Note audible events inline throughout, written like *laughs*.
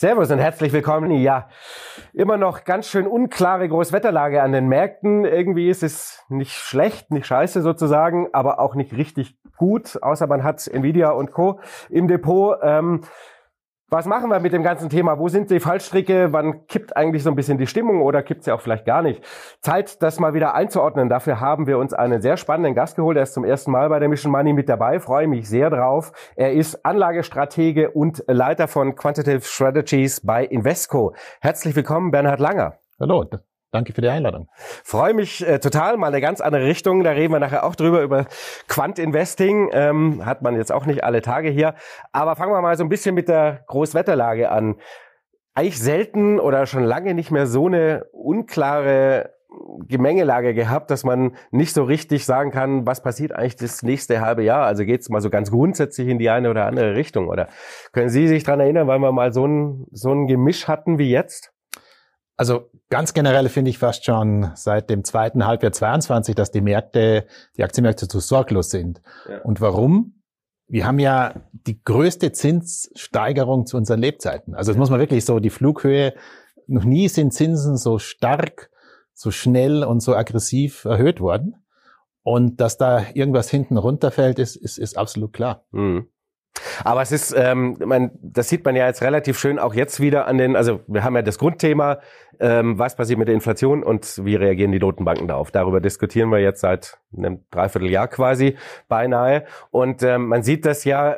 Servus und herzlich willkommen. Ja, immer noch ganz schön unklare Großwetterlage an den Märkten. Irgendwie ist es nicht schlecht, nicht scheiße sozusagen, aber auch nicht richtig gut, außer man hat Nvidia und Co. im Depot. Ähm, was machen wir mit dem ganzen Thema? Wo sind die Fallstricke? Wann kippt eigentlich so ein bisschen die Stimmung oder kippt sie auch vielleicht gar nicht? Zeit, das mal wieder einzuordnen. Dafür haben wir uns einen sehr spannenden Gast geholt. Er ist zum ersten Mal bei der Mission Money mit dabei. Freue mich sehr drauf. Er ist Anlagestratege und Leiter von Quantitative Strategies bei Invesco. Herzlich willkommen, Bernhard Langer. Hallo, Danke für die Einladung. Freue mich äh, total, mal eine ganz andere Richtung. Da reden wir nachher auch drüber, über Quant Investing. Ähm, hat man jetzt auch nicht alle Tage hier. Aber fangen wir mal so ein bisschen mit der Großwetterlage an. Eigentlich selten oder schon lange nicht mehr so eine unklare Gemengelage gehabt, dass man nicht so richtig sagen kann, was passiert eigentlich das nächste halbe Jahr. Also geht es mal so ganz grundsätzlich in die eine oder andere Richtung. Oder können Sie sich dran erinnern, weil wir mal so ein, so ein Gemisch hatten wie jetzt? Also ganz generell finde ich fast schon seit dem zweiten Halbjahr 22, dass die Märkte, die Aktienmärkte zu sorglos sind. Ja. Und warum? Wir haben ja die größte Zinssteigerung zu unseren Lebzeiten. Also das muss man wirklich so, die Flughöhe, noch nie sind Zinsen so stark, so schnell und so aggressiv erhöht worden. Und dass da irgendwas hinten runterfällt, ist, ist, ist absolut klar. Mhm. Aber es ist, ähm, man, das sieht man ja jetzt relativ schön auch jetzt wieder an den, also wir haben ja das Grundthema, ähm, was passiert mit der Inflation und wie reagieren die Notenbanken darauf. Darüber diskutieren wir jetzt seit einem Dreivierteljahr quasi beinahe. Und ähm, man sieht das ja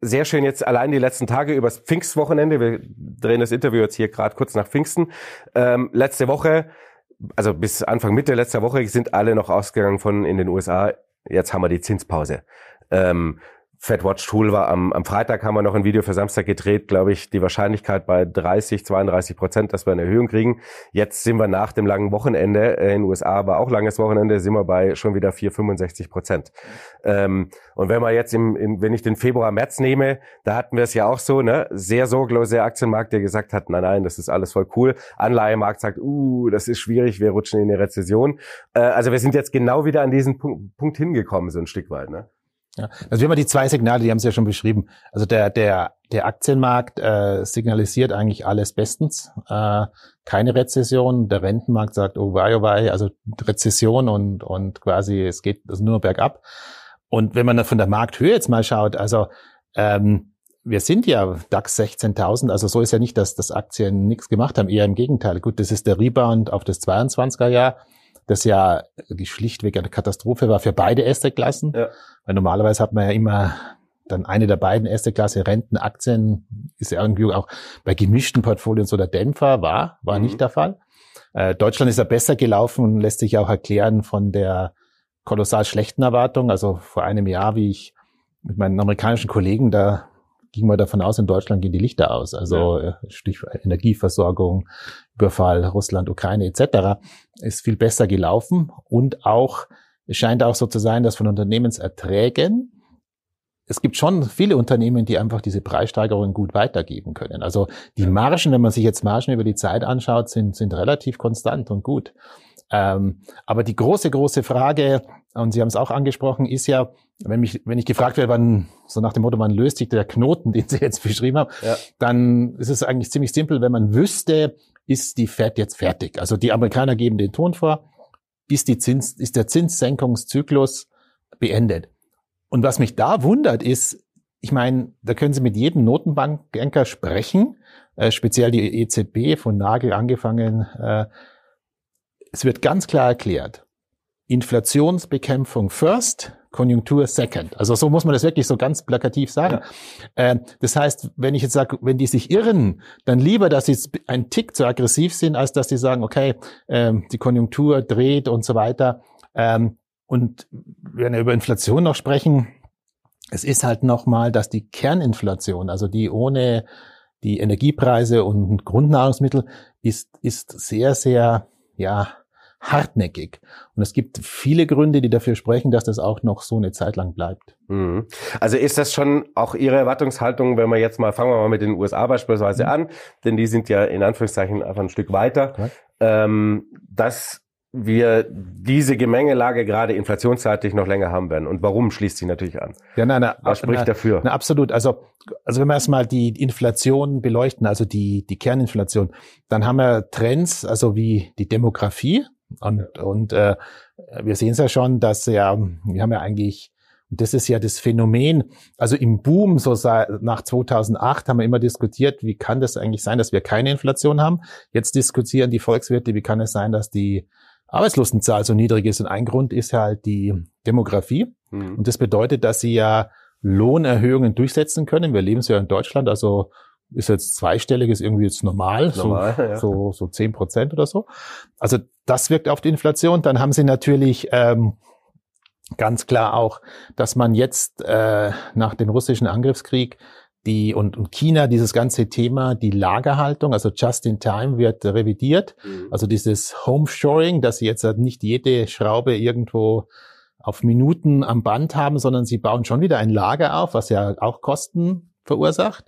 sehr schön jetzt allein die letzten Tage übers Pfingstwochenende. Wir drehen das Interview jetzt hier gerade kurz nach Pfingsten. Ähm, letzte Woche, also bis Anfang Mitte letzter Woche sind alle noch ausgegangen von in den USA. Jetzt haben wir die Zinspause. Ähm, FedWatch Tool war am, am Freitag haben wir noch ein Video für Samstag gedreht, glaube ich, die Wahrscheinlichkeit bei 30, 32 Prozent, dass wir eine Erhöhung kriegen. Jetzt sind wir nach dem langen Wochenende, äh, in den USA war auch langes Wochenende, sind wir bei schon wieder 4, 65 Prozent. Ähm, und wenn wir jetzt im, im, wenn ich den Februar, März nehme, da hatten wir es ja auch so, ne, sehr sorglose Aktienmarkt, der gesagt hat, nein, nein, das ist alles voll cool. Anleihemarkt sagt, uh, das ist schwierig, wir rutschen in eine Rezession. Äh, also wir sind jetzt genau wieder an diesen Punkt, Punkt hingekommen, so ein Stück weit, ne? Ja, also wir haben die zwei Signale, die haben Sie ja schon beschrieben. Also der, der, der Aktienmarkt äh, signalisiert eigentlich alles bestens. Äh, keine Rezession. Der Rentenmarkt sagt, oh wei, oh wei, also Rezession und, und quasi es geht also nur bergab. Und wenn man von der Markthöhe jetzt mal schaut, also ähm, wir sind ja DAX 16.000, also so ist ja nicht, dass das Aktien nichts gemacht haben, eher im Gegenteil. Gut, das ist der Rebound auf das 22er Jahr das ja schlichtweg eine Katastrophe war für beide erste Klassen. Ja. Weil normalerweise hat man ja immer dann eine der beiden erste Klasse Rentenaktien ist ja irgendwie auch bei gemischten Portfolien so der Dämpfer war, war mhm. nicht der Fall. Äh, Deutschland ist ja besser gelaufen und lässt sich auch erklären von der kolossal schlechten Erwartung. Also vor einem Jahr, wie ich mit meinen amerikanischen Kollegen da ging man davon aus, in Deutschland gehen die Lichter aus. Also ja. Äh, Stichwort Energieversorgung, Überfall, Russland, Ukraine etc. ist viel besser gelaufen. Und auch, es scheint auch so zu sein, dass von Unternehmenserträgen es gibt schon viele Unternehmen, die einfach diese Preissteigerungen gut weitergeben können. Also die Margen, wenn man sich jetzt Margen über die Zeit anschaut, sind, sind relativ konstant und gut. Ähm, aber die große, große Frage, und Sie haben es auch angesprochen, ist ja, wenn, mich, wenn ich gefragt werde, wann, so nach dem Motto, wann löst sich der Knoten, *laughs* den Sie jetzt beschrieben haben, ja. dann ist es eigentlich ziemlich simpel, wenn man wüsste, ist die Fed jetzt fertig? Also die Amerikaner geben den Ton vor, ist, die Zins, ist der Zinssenkungszyklus beendet? Und was mich da wundert, ist, ich meine, da können Sie mit jedem Notenbankbanker sprechen, äh, speziell die EZB von Nagel angefangen, äh, es wird ganz klar erklärt, Inflationsbekämpfung first, Konjunktur second. Also so muss man das wirklich so ganz plakativ sagen. Ja. Äh, das heißt, wenn ich jetzt sage, wenn die sich irren, dann lieber, dass sie ein Tick zu aggressiv sind, als dass sie sagen, okay, ähm, die Konjunktur dreht und so weiter. Ähm, und wenn wir über Inflation noch sprechen, es ist halt nochmal, dass die Kerninflation, also die ohne die Energiepreise und Grundnahrungsmittel, ist, ist sehr, sehr, ja, hartnäckig. Und es gibt viele Gründe, die dafür sprechen, dass das auch noch so eine Zeit lang bleibt. Mhm. Also ist das schon auch Ihre Erwartungshaltung, wenn wir jetzt mal, fangen wir mal mit den USA beispielsweise mhm. an, denn die sind ja in Anführungszeichen einfach ein Stück weiter, ähm, dass wir diese Gemengelage gerade inflationsseitig noch länger haben werden. Und warum schließt sie natürlich an? Ja, nein, nein, Was spricht na, dafür? Na, absolut. Also, also wenn wir erstmal die Inflation beleuchten, also die, die Kerninflation, dann haben wir Trends, also wie die Demografie. Und, und äh, wir sehen es ja schon, dass ja, wir haben ja eigentlich und das ist ja das Phänomen. Also im Boom, so nach 2008 haben wir immer diskutiert, wie kann das eigentlich sein, dass wir keine Inflation haben? Jetzt diskutieren die Volkswirte, wie kann es sein, dass die Arbeitslosenzahl so niedrig ist. Und ein Grund ist halt die Demografie. Mhm. Und das bedeutet, dass sie ja Lohnerhöhungen durchsetzen können. Wir leben ja in Deutschland, also ist jetzt zweistellig, ist irgendwie jetzt normal, normal so, ja. so, so zehn Prozent oder so. Also das wirkt auf die Inflation. Dann haben sie natürlich ähm, ganz klar auch, dass man jetzt äh, nach dem russischen Angriffskrieg die und, und China dieses ganze Thema, die Lagerhaltung, also just in time wird revidiert. Mhm. Also dieses Homeshoring, dass sie jetzt halt nicht jede Schraube irgendwo auf Minuten am Band haben, sondern sie bauen schon wieder ein Lager auf, was ja auch Kosten verursacht.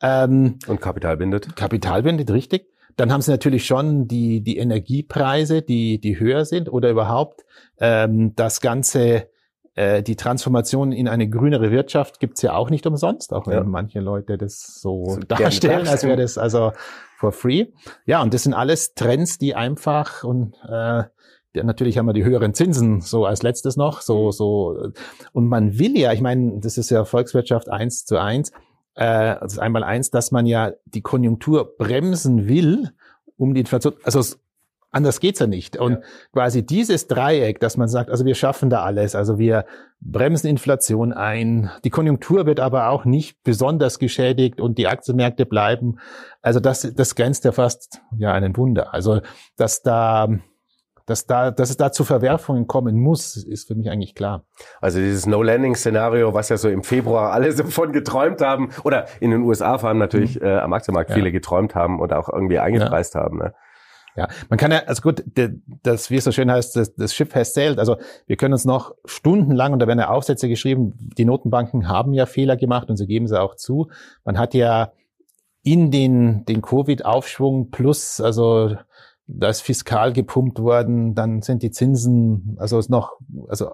Ähm, und Kapital bindet. Kapital bindet, richtig. Dann haben sie natürlich schon die, die Energiepreise, die, die höher sind oder überhaupt ähm, das ganze äh, die Transformation in eine grünere Wirtschaft gibt's ja auch nicht umsonst, auch wenn ja. manche Leute das so, so darstellen, als wäre das also for free. Ja, und das sind alles Trends, die einfach und äh, natürlich haben wir die höheren Zinsen so als letztes noch, so mhm. so und man will ja, ich meine, das ist ja Volkswirtschaft eins zu eins, äh, das ist einmal eins, dass man ja die Konjunktur bremsen will, um die Inflation, also Anders geht's ja nicht. Und ja. quasi dieses Dreieck, dass man sagt, also wir schaffen da alles, also wir bremsen Inflation ein, die Konjunktur wird aber auch nicht besonders geschädigt und die Aktienmärkte bleiben. Also das, das grenzt ja fast ja einen Wunder. Also dass da dass da, dass es da zu Verwerfungen kommen muss, ist für mich eigentlich klar. Also dieses No-Landing-Szenario, was ja so im Februar alle *laughs* davon geträumt haben, oder in den USA vor allem natürlich mhm. äh, am Aktienmarkt ja. viele geträumt haben und auch irgendwie eingepreist ja. haben. Ne? Ja, man kann ja, also gut, das, wie es so schön heißt, das, das Schiff has sailed. Also wir können uns noch stundenlang, und da werden ja Aufsätze geschrieben, die Notenbanken haben ja Fehler gemacht und sie geben sie auch zu. Man hat ja in den, den Covid-Aufschwung plus, also da ist fiskal gepumpt worden, dann sind die Zinsen, also ist noch, also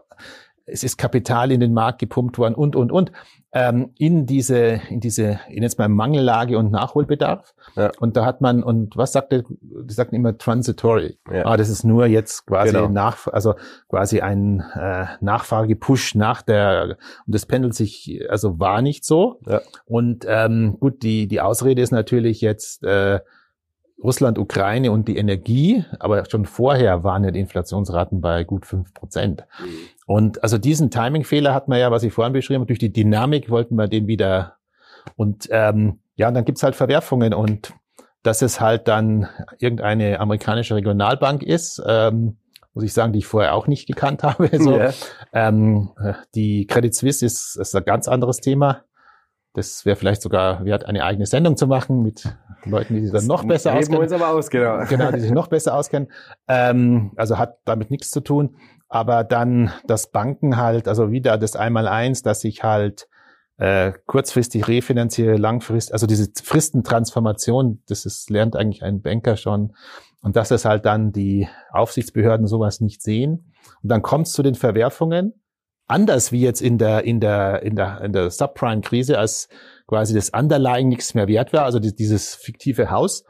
es ist Kapital in den Markt gepumpt worden und, und, und, ähm, in diese, in diese, in jetzt mal Mangellage und Nachholbedarf. Ja. Und da hat man, und was sagt der, die sagten immer transitory. Ja. Ah, das ist nur jetzt quasi genau. nach, also quasi ein äh, Nachfragepush nach der, und das pendelt sich, also war nicht so. Ja. Und ähm, gut, die, die Ausrede ist natürlich jetzt, äh, Russland, Ukraine und die Energie, aber schon vorher waren ja die Inflationsraten bei gut fünf Prozent. Mhm. Und also diesen Timingfehler hat man ja, was ich vorhin beschrieben habe, durch die Dynamik wollten wir den wieder und ähm, ja, und dann gibt's halt Verwerfungen und dass es halt dann irgendeine amerikanische Regionalbank ist, ähm, muss ich sagen, die ich vorher auch nicht gekannt habe. *laughs* So, yeah. ähm, die Credit Suisse ist, ist ein ganz anderes Thema. Das wäre vielleicht sogar wert, eine eigene Sendung zu machen mit Leuten, die sich dann noch besser auskennen. Uns aber aus, genau. *laughs* genau, die sich noch besser auskennen. Ähm, also hat damit nichts zu tun. Aber dann das Banken halt, also wieder das Einmaleins, dass ich halt äh, kurzfristig refinanziere, langfristig, also diese Fristentransformation, das ist, lernt eigentlich ein Banker schon. Und dass es halt dann die Aufsichtsbehörden sowas nicht sehen. Und dann kommt es zu den Verwerfungen anders wie jetzt in der, in der, in der, in der Subprime-Krise, als quasi das Underlying nichts mehr wert war, also dieses fiktive Haus,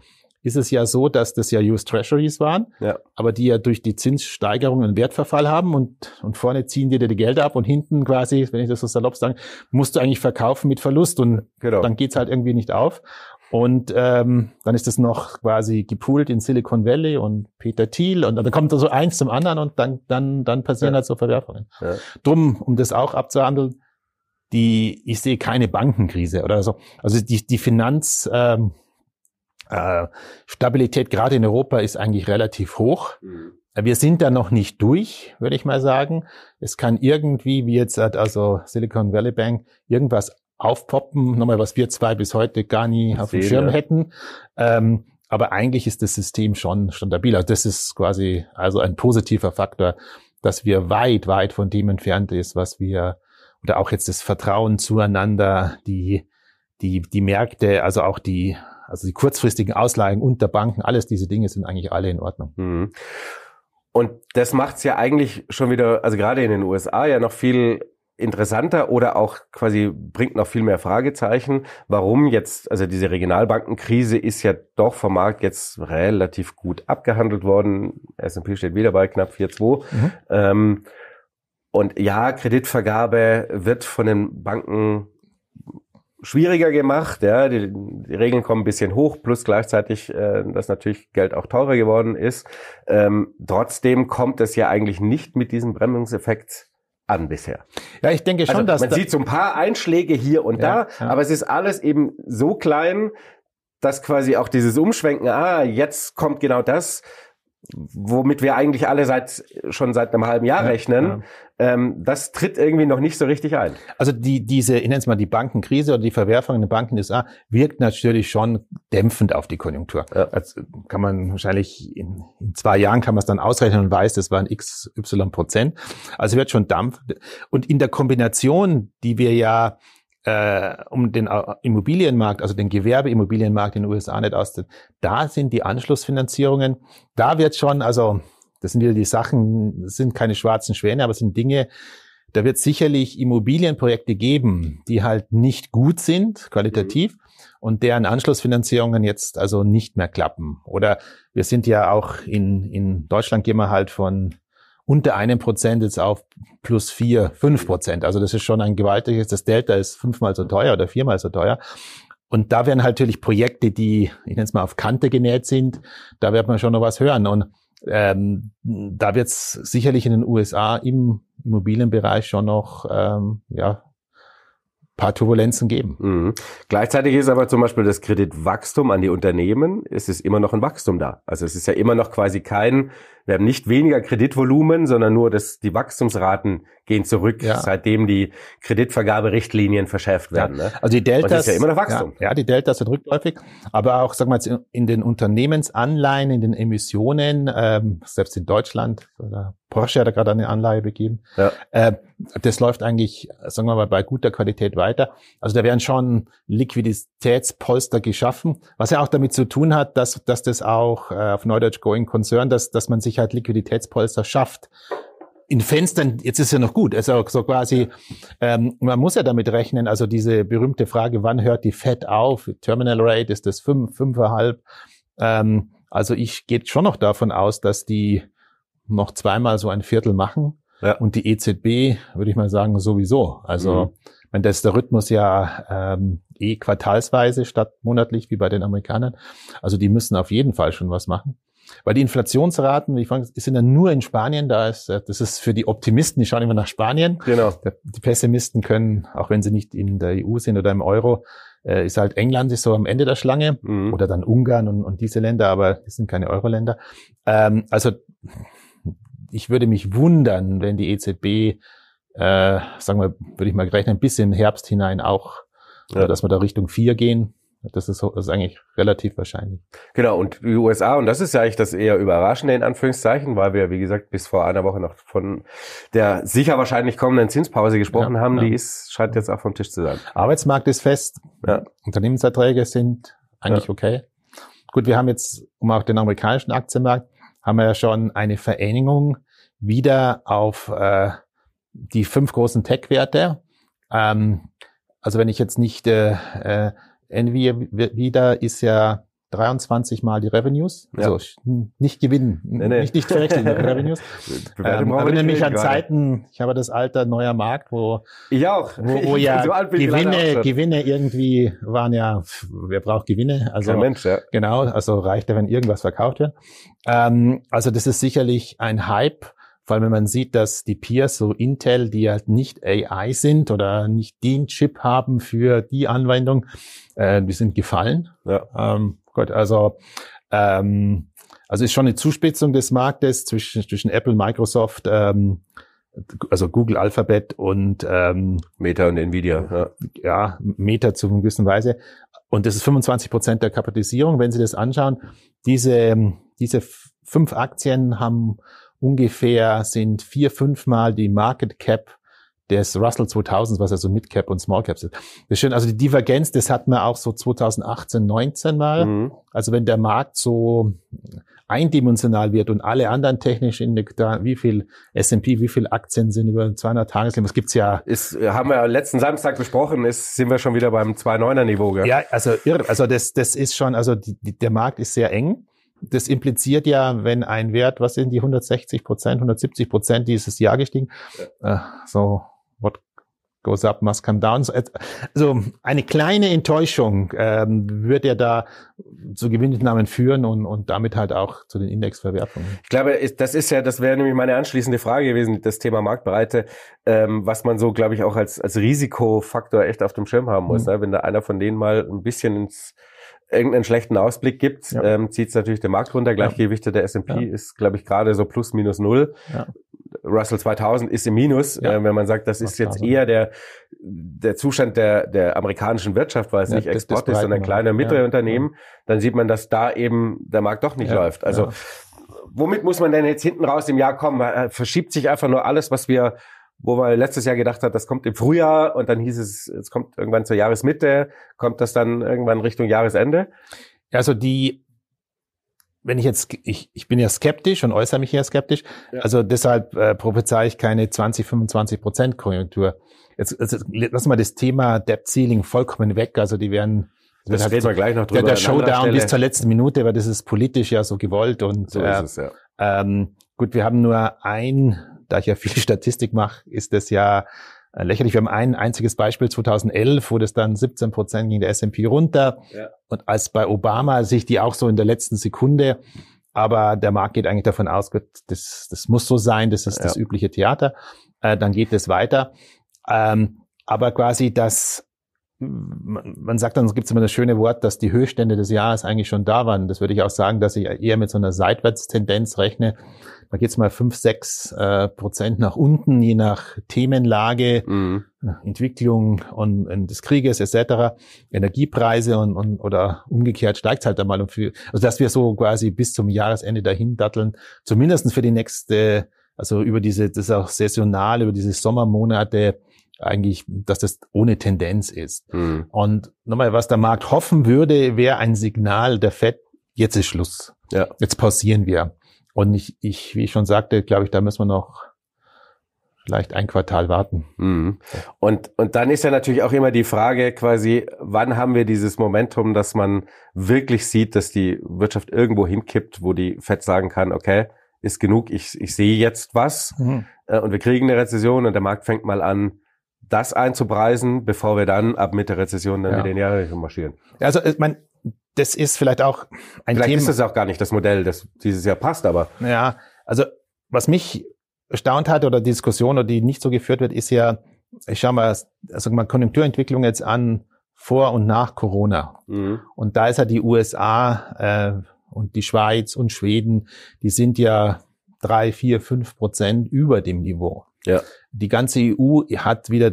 ist es ja so, dass das ja US Treasuries waren, ja. aber die ja durch die Zinssteigerung einen Wertverfall haben und, und vorne ziehen die dir die Gelder ab und hinten quasi, wenn ich das so salopp sage, musst du eigentlich verkaufen mit Verlust und genau. dann geht's halt irgendwie nicht auf. Und ähm, dann ist es noch quasi gepoolt in Silicon Valley und Peter Thiel und dann kommt da so eins zum anderen und dann, dann, dann passieren ja. halt so Verwerfungen. Ja. Drum, um das auch abzuhandeln, die, ich sehe keine Bankenkrise oder so. Also die, die Finanz, ähm, äh, Stabilität gerade in Europa ist eigentlich relativ hoch. Mhm. Wir sind da noch nicht durch, würde ich mal sagen. Es kann irgendwie, wie jetzt also Silicon Valley Bank, irgendwas aufpoppen, nochmal, was wir zwei bis heute gar nie auf dem Schirm hätten. Ähm, aber eigentlich ist das System schon, schon stabil. Also das ist quasi also ein positiver Faktor, dass wir weit, weit von dem entfernt ist, was wir, oder auch jetzt das Vertrauen zueinander, die, die, die Märkte, also auch die, also die kurzfristigen Ausleihen unter Banken, alles diese Dinge sind eigentlich alle in Ordnung. Mhm. Und das macht es ja eigentlich schon wieder, also gerade in den USA ja noch viel interessanter oder auch quasi bringt noch viel mehr Fragezeichen, warum jetzt, also diese Regionalbankenkrise ist ja doch vom Markt jetzt relativ gut abgehandelt worden. S&P steht wieder bei knapp 4,2. Mhm. Ähm, und ja, Kreditvergabe wird von den Banken schwieriger gemacht. Ja, die, die Regeln kommen ein bisschen hoch, plus gleichzeitig, äh, dass natürlich Geld auch teurer geworden ist. Ähm, trotzdem kommt es ja eigentlich nicht mit diesem Bremsungseffekt an bisher. Ja, ich denke schon, also, dass man da sieht so ein paar Einschläge hier und ja, da, ja. aber es ist alles eben so klein, dass quasi auch dieses Umschwenken, ah, jetzt kommt genau das, womit wir eigentlich alle seit schon seit einem halben Jahr ja, rechnen, ja. Ähm, das tritt irgendwie noch nicht so richtig ein. Also die diese, ich nenne es mal die Bankenkrise oder die Verwerfung in den Banken in den USA wirkt natürlich schon dämpfend auf die Konjunktur. Ja. Das kann man wahrscheinlich in, in zwei Jahren kann man es dann ausrechnen und weiß, das waren x y Prozent. Also wird schon Dampf. Und in der Kombination, die wir ja äh, um den äh, Immobilienmarkt, also den Gewerbeimmobilienmarkt in den USA nicht auszudrücken, da sind die Anschlussfinanzierungen, da wird schon, also das sind wieder die Sachen, sind keine schwarzen Schwäne, aber es sind Dinge, da wird sicherlich Immobilienprojekte geben, die halt nicht gut sind, qualitativ, mhm. und deren Anschlussfinanzierungen jetzt also nicht mehr klappen. Oder wir sind ja auch in, in Deutschland gehen wir halt von unter einem Prozent jetzt auf plus vier, fünf Prozent. Also das ist schon ein gewaltiges, das Delta ist fünfmal so teuer oder viermal so teuer. Und da werden halt natürlich Projekte, die, ich nenne es mal, auf Kante genäht sind, da wird man schon noch was hören. Und ähm, da wird es sicherlich in den USA im Immobilienbereich schon noch ähm, ja, paar Turbulenzen geben. Mhm. Gleichzeitig ist aber zum Beispiel das Kreditwachstum an die Unternehmen, es ist immer noch ein Wachstum da. Also es ist ja immer noch quasi kein wir haben nicht weniger Kreditvolumen, sondern nur, dass die Wachstumsraten gehen zurück, ja. seitdem die Kreditvergaberichtlinien verschärft werden. Ja. Ne? Also die Deltas, Und das ist ja immer noch Wachstum. Ja, ja, die Deltas sind rückläufig, aber auch, sagen wir jetzt, in den Unternehmensanleihen, in den Emissionen, ähm, selbst in Deutschland, Porsche hat da gerade eine Anleihe begeben. Ja. Äh, das läuft eigentlich, sagen wir mal, bei guter Qualität weiter. Also da werden schon Liquiditätspolster geschaffen, was ja auch damit zu tun hat, dass, dass das auch äh, auf Neudeutsch Going Concern, dass, dass man sich sich halt Liquiditätspolster schafft. In Fenstern, jetzt ist ja noch gut, also so quasi, ähm, man muss ja damit rechnen, also diese berühmte Frage, wann hört die Fed auf? Terminal Rate, ist das fünf, fünfeinhalb? Ähm, also ich gehe schon noch davon aus, dass die noch zweimal so ein Viertel machen. Ja. Und die EZB, würde ich mal sagen, sowieso. Also, mhm. wenn das der Rhythmus ja ähm, eh quartalsweise statt monatlich wie bei den Amerikanern. Also die müssen auf jeden Fall schon was machen. Weil die Inflationsraten, ich vorhin, sind ja nur in Spanien, da ist, äh, das ist für die Optimisten, die schauen immer nach Spanien. Genau. Die Pessimisten können, auch wenn sie nicht in der EU sind oder im Euro, äh, ist halt England ist so am Ende der Schlange mhm. oder dann Ungarn und, und diese Länder, aber die sind keine Euro-Länder. Ähm, also ich würde mich wundern, wenn die EZB, äh, sagen wir, würde ich mal rechnen, bis den Herbst hinein auch, ja. dass wir da Richtung vier gehen. Das ist, das ist eigentlich relativ wahrscheinlich. Genau, und die USA, und das ist ja eigentlich das eher Überraschende in Anführungszeichen, weil wir, wie gesagt, bis vor einer Woche noch von der sicher wahrscheinlich kommenden Zinspause gesprochen ja, haben, ja. die ist, scheint jetzt auch vom Tisch zu sein. Arbeitsmarkt ist fest, ja. Unternehmenserträge sind eigentlich okay. Gut, wir haben jetzt, um auch den amerikanischen Aktienmarkt, haben wir ja schon eine Vereinigung wieder auf äh, die fünf großen Tech-Werte. Ähm, also wenn ich jetzt nicht äh, äh, Nvidia ist ja 23 mal die Revenues, ja. also nicht gewinnen, nee, nee. nicht nicht verwechseln Revenues. *laughs* ähm, erinnere mich an Zeiten, ich habe das Alter neuer Markt, wo ich auch, wo, wo ja so Gewinne, Gewinne irgendwie waren ja, wer braucht Gewinne? Also Kein Mensch, ja. genau, also reicht ja, wenn irgendwas verkauft wird. Ähm, also das ist sicherlich ein Hype vor allem, wenn man sieht, dass die Peers, so Intel, die halt nicht AI sind oder nicht den Chip haben für die Anwendung, äh, die sind gefallen. Ja. Ähm, gut, also ähm, also ist schon eine Zuspitzung des Marktes zwischen, zwischen Apple, Microsoft, ähm, also Google Alphabet und ähm, Meta und Nvidia. Ja, ja Meta zu einer gewissen Weise. Und das ist 25 Prozent der Kapitalisierung. Wenn Sie das anschauen, diese, diese fünf Aktien haben ungefähr sind vier, fünfmal die Market Cap des Russell 2000, was ja so Midcap und Small Caps ist. Das ist schön. Also die Divergenz, das hatten wir auch so 2018, 19 mal. Mhm. Also wenn der Markt so eindimensional wird und alle anderen technischen Indikatoren, wie viel S&P, wie viel Aktien sind über 200 Tageslimit, das gibt's ja. Ist, haben wir letzten Samstag besprochen, ist, sind wir schon wieder beim 2,9er Niveau. Gell? Ja, also irre. Also das, das ist schon, also die, die, der Markt ist sehr eng. Das impliziert ja, wenn ein Wert, was sind die 160 Prozent, 170 Prozent dieses Jahr gestiegen, ja. äh, so what goes up must come down. Also eine kleine Enttäuschung ähm, wird ja da zu Gewinnnahmen führen und, und damit halt auch zu den Indexverwertungen. Ich glaube, das ist ja, das wäre nämlich meine anschließende Frage gewesen, das Thema Marktbreite, ähm, was man so, glaube ich, auch als, als Risikofaktor echt auf dem Schirm haben muss. Mhm. Ne? Wenn da einer von denen mal ein bisschen ins irgendeinen schlechten Ausblick gibt, ja. ähm, zieht es natürlich den Markt runter. Gleichgewichte der S&P ja. ist, glaube ich, gerade so plus minus null. Ja. Russell 2000 ist im Minus, äh, wenn man sagt, das ist jetzt eher der der Zustand der der amerikanischen Wirtschaft, weil es nicht Export ist, sondern kleine und mittlere Unternehmen, dann sieht man, dass da eben der Markt doch nicht läuft. Also womit muss man denn jetzt hinten raus im Jahr kommen? Äh, verschiebt sich einfach nur alles, was wir wo man letztes Jahr gedacht hat, das kommt im Frühjahr und dann hieß es, es kommt irgendwann zur Jahresmitte, kommt das dann irgendwann Richtung Jahresende? Also die, wenn ich jetzt, ich, ich bin ja skeptisch und äußere mich ja skeptisch, ja. also deshalb äh, prophezei ich keine 20, 25 Prozent Konjunktur. Jetzt, jetzt lassen wir das Thema Debt Ceiling vollkommen weg, also die werden das, das reden wir gleich noch drüber. Der, der Showdown bis zur letzten Minute, weil das ist politisch ja so gewollt und so äh, es, ja. ähm, gut, wir haben nur ein da ich ja viel *laughs* Statistik mache, ist das ja äh, lächerlich. Wir haben ein einziges Beispiel 2011, wo das dann 17 Prozent ging der S&P runter. Ja. Und als bei Obama sich die auch so in der letzten Sekunde, aber der Markt geht eigentlich davon aus, das, das muss so sein, das ist ja. das übliche Theater. Äh, dann geht es weiter. Ähm, aber quasi das man sagt dann, es gibt immer das schöne Wort, dass die Höchststände des Jahres eigentlich schon da waren. Das würde ich auch sagen, dass ich eher mit so einer Seitwärtstendenz rechne. Da geht es mal fünf, sechs äh, Prozent nach unten, je nach Themenlage, mhm. Entwicklung und, und, des Krieges etc., Energiepreise und, und oder umgekehrt steigt halt einmal um viel. Also dass wir so quasi bis zum Jahresende dahin datteln, zumindestens für die nächste, also über diese, das ist auch saisonal, über diese Sommermonate eigentlich, dass das ohne Tendenz ist. Mhm. Und nochmal, was der Markt hoffen würde, wäre ein Signal der FED, jetzt ist Schluss. Ja. Jetzt pausieren wir. Und ich, ich, wie ich schon sagte, glaube ich, da müssen wir noch vielleicht ein Quartal warten. Mhm. Und, und dann ist ja natürlich auch immer die Frage quasi, wann haben wir dieses Momentum, dass man wirklich sieht, dass die Wirtschaft irgendwo hinkippt, wo die FED sagen kann, okay, ist genug, ich, ich sehe jetzt was mhm. Äh, und wir kriegen eine Rezession und der Markt fängt mal an, das einzupreisen, bevor wir dann ab Mitte Rezession dann ja. wieder in die Jahre marschieren. Also ich meine, das ist vielleicht auch ein vielleicht Thema. ist das auch gar nicht das Modell, das dieses Jahr passt, aber. Ja, also was mich erstaunt hat oder die Diskussion, oder die nicht so geführt wird, ist ja, ich schaue mal, also mal Konjunkturentwicklung jetzt an vor und nach Corona. Mhm. Und da ist ja die USA äh, und die Schweiz und Schweden, die sind ja drei, vier, fünf Prozent über dem Niveau. Ja. Die ganze EU hat wieder,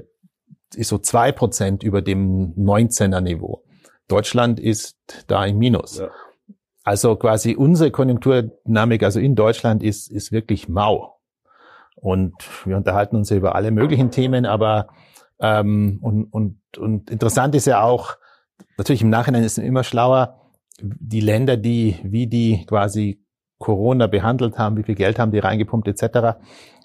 ist so zwei Prozent über dem 19er Niveau. Deutschland ist da im Minus. Ja. Also quasi unsere Konjunkturdynamik, also in Deutschland ist, ist wirklich mau. Und wir unterhalten uns ja über alle möglichen Themen, aber ähm, und, und, und interessant ist ja auch, natürlich im Nachhinein ist es immer schlauer, die Länder, die, wie die quasi Corona behandelt haben, wie viel Geld haben die reingepumpt etc.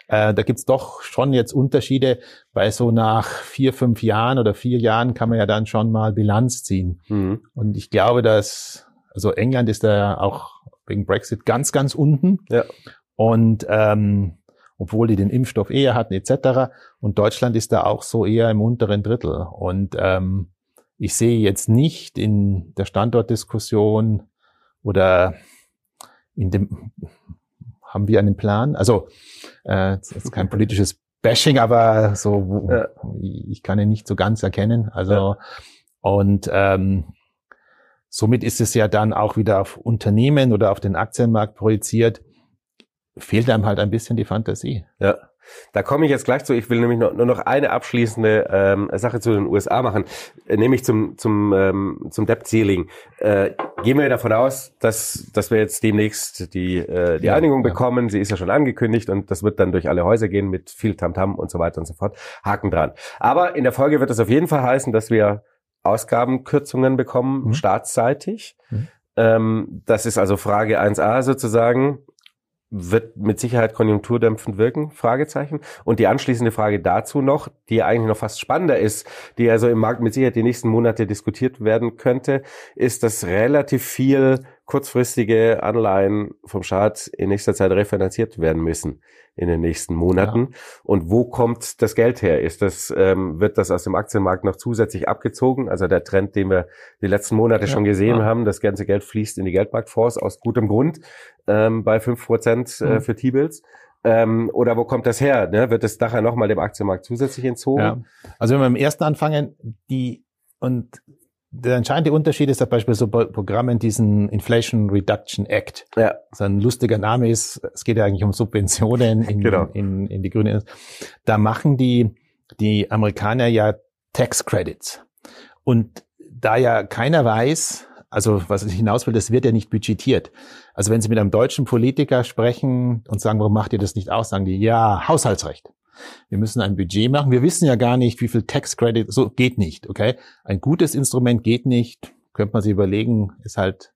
Äh, da gibt's doch schon jetzt Unterschiede, weil so nach vier, fünf Jahren oder vier Jahren kann man ja dann schon mal Bilanz ziehen. Mhm. Und ich glaube, dass, also England ist da auch wegen Brexit ganz, ganz unten. Ja. Und ähm, obwohl die den Impfstoff eher hatten etc. Und Deutschland ist da auch so eher im unteren Drittel. Und ähm, ich sehe jetzt nicht in der Standortdiskussion oder in dem haben wir einen Plan? Also äh, ist kein politisches Bashing, aber so ja. ich kann ihn nicht so ganz erkennen. Also ja. und ähm, somit ist es ja dann auch wieder auf Unternehmen oder auf den Aktienmarkt projiziert. Fehlt einem halt ein bisschen die Fantasie. Ja. Da komme ich jetzt gleich zu. Ich will nämlich noch, nur noch eine abschließende ähm, Sache zu den USA machen, äh, nämlich zum zum ähm, zum Debt Ceiling. Äh, gehen wir davon aus, dass dass wir jetzt demnächst die äh, die ja, Einigung ja. bekommen. Sie ist ja schon angekündigt und das wird dann durch alle Häuser gehen mit viel Tamtam -Tam und so weiter und so fort. Haken dran. Aber in der Folge wird es auf jeden Fall heißen, dass wir Ausgabenkürzungen bekommen, mhm. staatsseitig. Mhm. Ähm, das ist also Frage 1a sozusagen wird mit Sicherheit konjunkturdämpfend wirken? Fragezeichen. Und die anschließende Frage dazu noch, die eigentlich noch fast spannender ist, die also im Markt mit Sicherheit die nächsten Monate diskutiert werden könnte, ist, dass relativ viel kurzfristige Anleihen vom Staat in nächster Zeit refinanziert werden müssen in den nächsten Monaten. Ja. Und wo kommt das Geld her? Ist das, ähm, wird das aus dem Aktienmarkt noch zusätzlich abgezogen? Also der Trend, den wir die letzten Monate ja, schon gesehen ja. haben, das ganze Geld fließt in die Geldmarktfonds aus gutem Grund ähm, bei fünf Prozent äh, mhm. für T-Bills. Ähm, oder wo kommt das her? Ne? Wird es nachher nochmal dem Aktienmarkt zusätzlich entzogen? Ja. Also wenn wir im ersten anfangen, die und der entscheidende Unterschied ist, dass beispielsweise so Programmen diesen Inflation Reduction Act, ja. so ein lustiger Name ist, es geht ja eigentlich um Subventionen in, *laughs* genau. in, in die grüne, da machen die, die Amerikaner ja Tax Credits. Und da ja keiner weiß, also was ich hinaus will, das wird ja nicht budgetiert. Also wenn Sie mit einem deutschen Politiker sprechen und sagen, warum macht ihr das nicht aus, sagen die, ja, Haushaltsrecht. Wir müssen ein Budget machen. Wir wissen ja gar nicht, wie viel Tax Credit, so geht nicht, okay? Ein gutes Instrument geht nicht. Könnte man sich überlegen, ist halt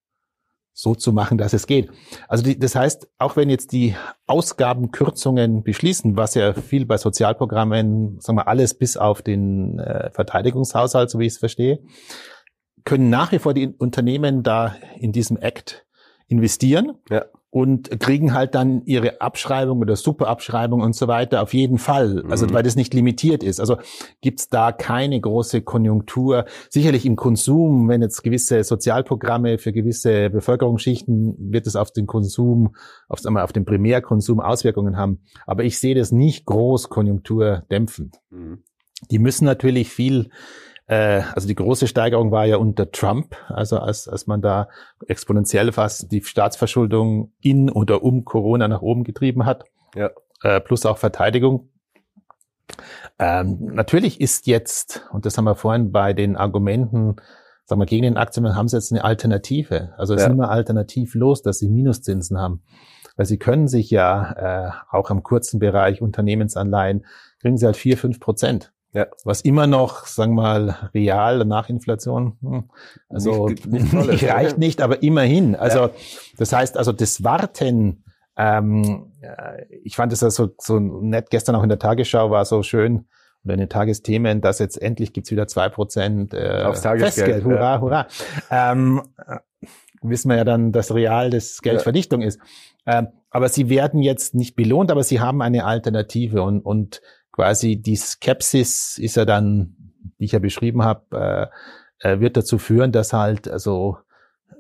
so zu machen, dass es geht. Also die, das heißt, auch wenn jetzt die Ausgabenkürzungen beschließen, was ja viel bei Sozialprogrammen, sagen wir alles bis auf den äh, Verteidigungshaushalt, so wie ich es verstehe, können nach wie vor die Unternehmen da in diesem Act investieren. Ja und kriegen halt dann ihre Abschreibung oder Superabschreibung und so weiter auf jeden Fall. Also mhm. weil das nicht limitiert ist. Also gibt's da keine große Konjunktur. Sicherlich im Konsum, wenn jetzt gewisse Sozialprogramme für gewisse Bevölkerungsschichten, wird es auf den Konsum, auf, wir, auf den Primärkonsum Auswirkungen haben. Aber ich sehe das nicht groß konjunkturdämpfend. Mhm. Die müssen natürlich viel äh, also die große Steigerung war ja unter Trump, also als, als man da exponentiell fast die Staatsverschuldung in oder um Corona nach oben getrieben hat. Ja. Äh, plus auch Verteidigung. Ähm, natürlich ist jetzt, und das haben wir vorhin bei den Argumenten, sagen wir, gegen den Aktien, haben sie jetzt eine Alternative. Also es ja. ist immer alternativlos, dass sie Minuszinsen haben. Weil sie können sich ja äh, auch im kurzen Bereich Unternehmensanleihen, kriegen sie halt vier, fünf Prozent. Ja. Was immer noch, sagen wir mal, real nach Inflation, hm, also nicht, nicht, *laughs* nicht reicht nicht, aber immerhin. Also ja. das heißt, also das Warten, ähm, ich fand es also so nett, gestern auch in der Tagesschau war so schön, oder in den Tagesthemen, dass jetzt endlich gibt's wieder zwei Prozent äh, Aufs Tagesgeld. Festgeld. Hurra, ja. hurra. Ähm, wissen wir ja dann, dass real das Geldverdichtung ja. ist. Ähm, aber sie werden jetzt nicht belohnt, aber sie haben eine Alternative und, und quasi die Skepsis ist ja dann, die ich ja beschrieben habe, äh, äh, wird dazu führen, dass halt also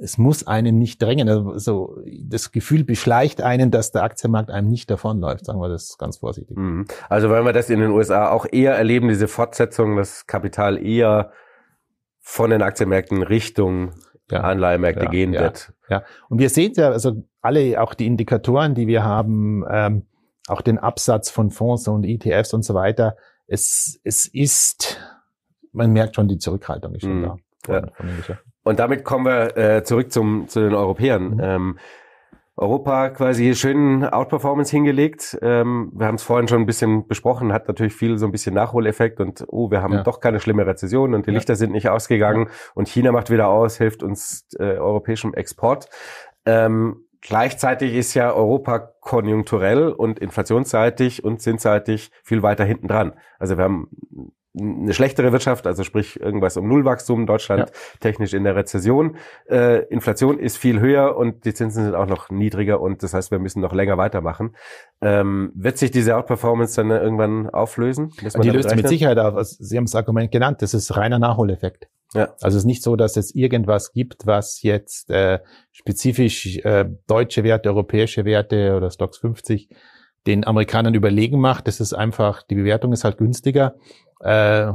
es muss einen nicht drängen. Also das Gefühl beschleicht einen, dass der Aktienmarkt einem nicht davonläuft, sagen wir das ganz vorsichtig. Mhm. Also wenn wir das in den USA auch eher erleben, diese Fortsetzung, das Kapital eher von den Aktienmärkten Richtung ja. Anleihemärkte ja, gehen ja, wird. Ja, und wir sehen ja, also alle, auch die Indikatoren, die wir haben, ähm, auch den Absatz von Fonds und ETFs und so weiter. Es, es ist, man merkt schon, die Zurückhaltung ist schon mhm. da. Von, ja. von und damit kommen wir äh, zurück zum, zu den Europäern. Mhm. Ähm, Europa quasi schönen Outperformance hingelegt. Ähm, wir haben es vorhin schon ein bisschen besprochen, hat natürlich viel so ein bisschen Nachholeffekt und oh, wir haben ja. doch keine schlimme Rezession und die ja. Lichter sind nicht ausgegangen und China macht wieder aus, hilft uns äh, europäischem Export. Ähm, Gleichzeitig ist ja Europa konjunkturell und inflationsseitig und zinsseitig viel weiter hinten dran. Also wir haben eine schlechtere Wirtschaft, also sprich irgendwas um Nullwachstum, Deutschland ja. technisch in der Rezession. Äh, Inflation ist viel höher und die Zinsen sind auch noch niedriger und das heißt, wir müssen noch länger weitermachen. Ähm, wird sich diese Outperformance dann irgendwann auflösen? Die löst mit Sicherheit auf. Also Sie haben das Argument genannt, das ist reiner Nachholeffekt. Ja. Also es ist nicht so, dass es irgendwas gibt, was jetzt äh, spezifisch äh, deutsche Werte, europäische Werte oder Stocks 50 den Amerikanern überlegen macht. Das ist einfach, die Bewertung ist halt günstiger. Äh,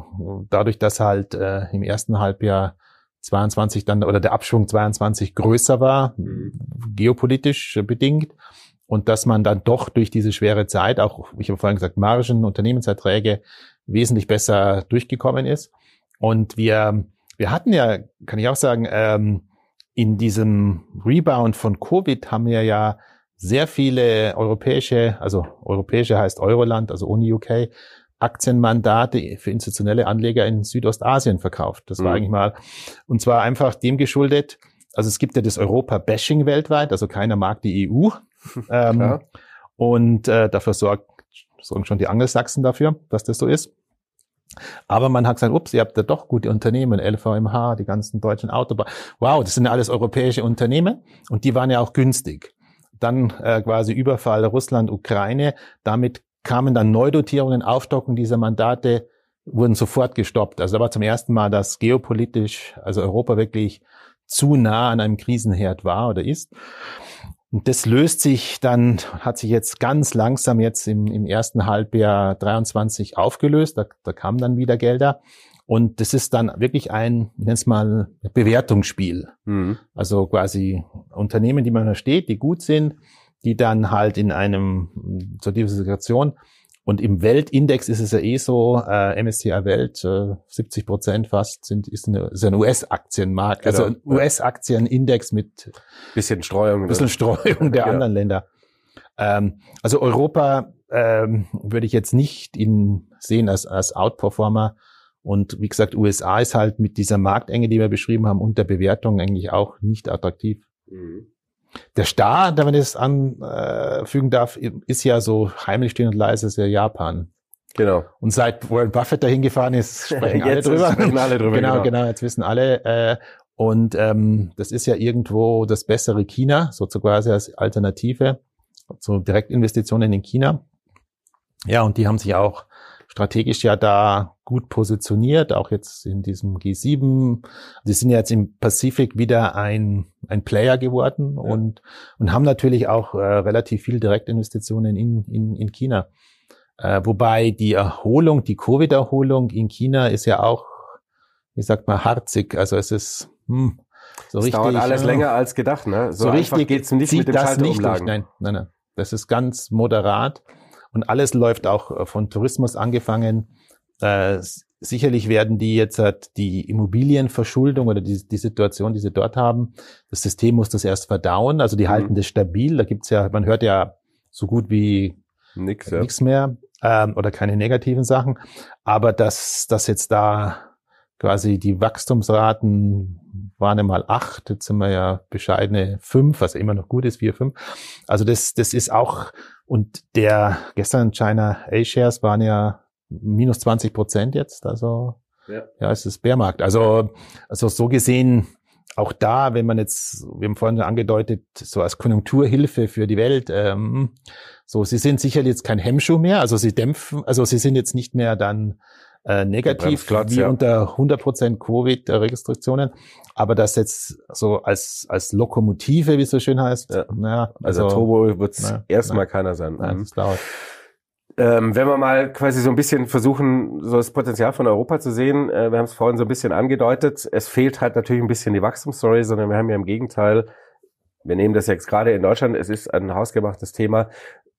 dadurch, dass halt äh, im ersten Halbjahr 22 dann oder der Abschwung 22 größer war, geopolitisch bedingt. und dass man dann doch durch diese schwere Zeit, auch, ich habe vorhin gesagt, Margen, Unternehmenserträge wesentlich besser durchgekommen ist. Und wir, wir hatten ja, kann ich auch sagen, ähm, in diesem Rebound von Covid haben wir ja sehr viele europäische, also europäische heißt Euroland, also ohne UK, Aktienmandate für institutionelle Anleger in Südostasien verkauft. Das war mhm. eigentlich mal, und zwar einfach dem geschuldet, also es gibt ja das Europa-Bashing weltweit, also keiner mag die EU. *laughs* ähm, und äh, dafür sorgt, sorgen schon die Angelsachsen dafür, dass das so ist. Aber man hat gesagt, ups, ihr habt da doch gute Unternehmen, LVMH, die ganzen deutschen Autobahnen. Wow, das sind ja alles europäische Unternehmen und die waren ja auch günstig. Dann äh, quasi Überfall Russland, Ukraine. Damit kamen dann Neudotierungen, Aufstockung dieser Mandate wurden sofort gestoppt. Also da war zum ersten Mal, dass geopolitisch, also Europa wirklich zu nah an einem Krisenherd war oder ist. Und das löst sich dann, hat sich jetzt ganz langsam jetzt im, im ersten Halbjahr 23 aufgelöst. Da, da kamen dann wieder Gelder. Und das ist dann wirklich ein, ich nenne es mal, Bewertungsspiel. Mhm. Also quasi Unternehmen, die man versteht, die gut sind, die dann halt in einem zur Diversifikation und im Weltindex ist es ja eh so, äh, MSCI Welt, äh, 70 Prozent fast sind, ist, eine, ist ein US-Aktienmarkt, genau. also ein US-Aktienindex mit bisschen Streuung, ne? bisschen Streuung der ja. anderen Länder. Ähm, also Europa ähm, würde ich jetzt nicht in, sehen als, als Outperformer. Und wie gesagt, USA ist halt mit dieser Marktenge, die wir beschrieben haben, und der Bewertung eigentlich auch nicht attraktiv. Mhm. Der Star, wenn man das anfügen darf, ist ja so heimlich stehen und leise, ist ja Japan. Genau. Und seit Warren Buffett dahin gefahren ist, *laughs* sprechen alle drüber. Sprechen alle drüber. genau, genau, genau, jetzt wissen alle. Äh, und ähm, das ist ja irgendwo das bessere China, so quasi als Alternative zu Direktinvestitionen in China. Ja, und die haben sich auch strategisch ja da gut positioniert, auch jetzt in diesem G7. Die sind ja jetzt im Pazifik wieder ein, ein Player geworden ja. und, und haben natürlich auch äh, relativ viel Direktinvestitionen in, in, in China. Äh, wobei die Erholung, die Covid-Erholung in China ist ja auch, wie sagt man, harzig. Also es ist hm, so es richtig. dauert alles äh, länger als gedacht, ne? So, so richtig geht's nicht mit dem das nicht durch. Nein, nein, nein. Das ist ganz moderat. Und alles läuft auch äh, von Tourismus angefangen. Äh, sicherlich werden die jetzt halt die Immobilienverschuldung oder die, die Situation, die sie dort haben, das System muss das erst verdauen. Also die mhm. halten das stabil. Da gibt's ja, man hört ja so gut wie nichts ja. Nix mehr ähm, oder keine negativen Sachen. Aber dass, dass jetzt da quasi die Wachstumsraten waren einmal acht, jetzt sind wir ja bescheidene fünf, was immer noch gut ist, vier, fünf. Also das, das ist auch und der gestern China A-Shares waren ja minus 20 Prozent jetzt. Also ja, ja es ist Bärmarkt. Also, also so gesehen, auch da, wenn man jetzt, wir haben vorhin angedeutet, so als Konjunkturhilfe für die Welt, ähm, so, sie sind sicherlich jetzt kein Hemmschuh mehr, also sie dämpfen, also sie sind jetzt nicht mehr dann äh, negativ wie ja. unter 100% Covid-Restriktionen. Aber das jetzt so als, als Lokomotive, wie es so schön heißt, ja. naja, also, also Turbo wird es erstmal keiner sein. Nein, mhm. das dauert. Ähm, wenn wir mal quasi so ein bisschen versuchen, so das Potenzial von Europa zu sehen, äh, wir haben es vorhin so ein bisschen angedeutet, es fehlt halt natürlich ein bisschen die Wachstumsstory, sondern wir haben ja im Gegenteil, wir nehmen das jetzt gerade in Deutschland, es ist ein hausgemachtes Thema,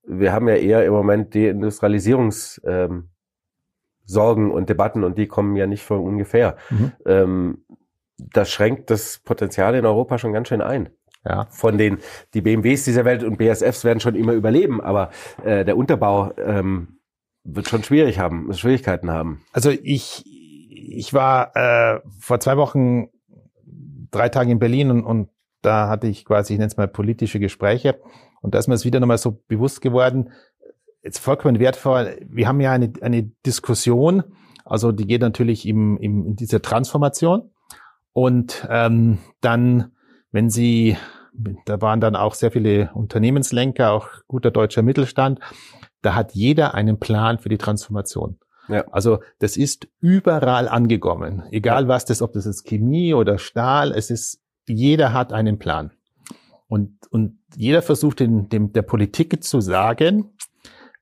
wir haben ja eher im Moment Deindustrialisierungs, ähm, Sorgen und Debatten und die kommen ja nicht von ungefähr. Mhm. Ähm, das schränkt das Potenzial in Europa schon ganz schön ein. Ja. Von den, die BMWs dieser Welt und BSFs werden schon immer überleben, aber äh, der Unterbau ähm, wird schon schwierig haben, Schwierigkeiten haben. Also ich, ich war äh, vor zwei Wochen drei Tage in Berlin und, und da hatte ich quasi, ich nenne es mal politische Gespräche. Und da ist mir es wieder nochmal so bewusst geworden, jetzt vollkommen wertvoll. Wir haben ja eine, eine Diskussion, also die geht natürlich im, im, in dieser Transformation. Und ähm, dann, wenn Sie, da waren dann auch sehr viele Unternehmenslenker, auch guter deutscher Mittelstand, da hat jeder einen Plan für die Transformation. Ja. Also das ist überall angekommen, egal ja. was das, ob das ist Chemie oder Stahl, es ist, jeder hat einen Plan. Und, und jeder versucht den, dem, der Politik zu sagen,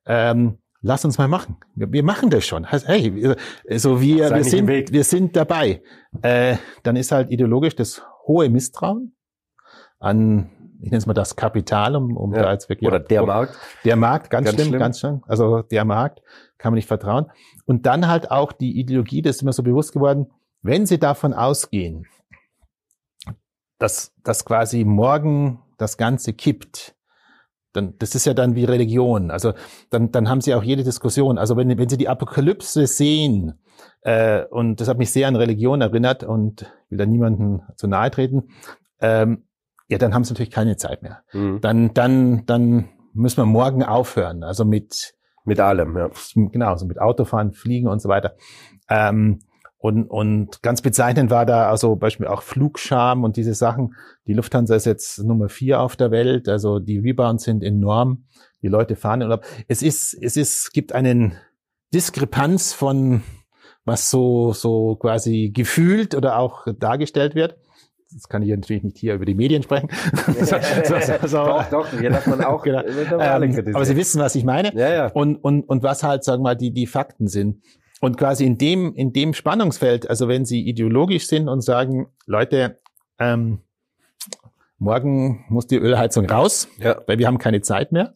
ähm, lass uns mal machen. Wir, wir machen das schon. Hey, wir, so wir, wir sind, wir sind dabei. Äh, dann ist halt ideologisch das hohe Misstrauen an, ich nenne es mal das Kapital, um, um Ja. da jetzt wirklich Oder der Markt. der Markt, ganz, Ganz schlimm, schlimm. ganz schlimm. Also der Markt kann man nicht vertrauen. Und dann halt auch die Ideologie, das ist mir so bewusst geworden, wenn Sie davon ausgehen, dass, dass quasi morgen das Ganze kippt, dann, das ist ja dann wie Religion. Also dann, dann haben Sie auch jede Diskussion. Also wenn, wenn Sie die Apokalypse sehen, äh, und das hat mich sehr an Religion erinnert und ich will da niemanden zu nahe treten, ähm, ja, dann haben Sie natürlich keine Zeit mehr Mhm. dann, dann, dann müssen wir morgen aufhören. Also mit, Mit allem, ja. genau, also mit Autofahren, Fliegen und so weiter. Ähm, und, und ganz bezeichnend war da also Beispiel auch Flugscham und diese Sachen. Die Lufthansa ist jetzt Nummer vier auf der Welt. Also die Rebounds sind enorm. Die Leute fahren in Urlaub. Es ist, es ist, gibt einen Diskrepanz von was so, so quasi gefühlt oder auch dargestellt wird. Das kann ich ja natürlich nicht hier über die Medien sprechen. *laughs* So, so, so. Doch, doch, hier darf man auch. Genau. Ähm, aber Sie wissen, was ich meine. ja, ja. Und, und, und was halt, sagen wir mal, die, die Fakten sind. Und quasi in dem, in dem Spannungsfeld, also wenn Sie ideologisch sind und sagen, Leute, ähm, morgen muss die Ölheizung raus, Ja. weil wir haben keine Zeit mehr.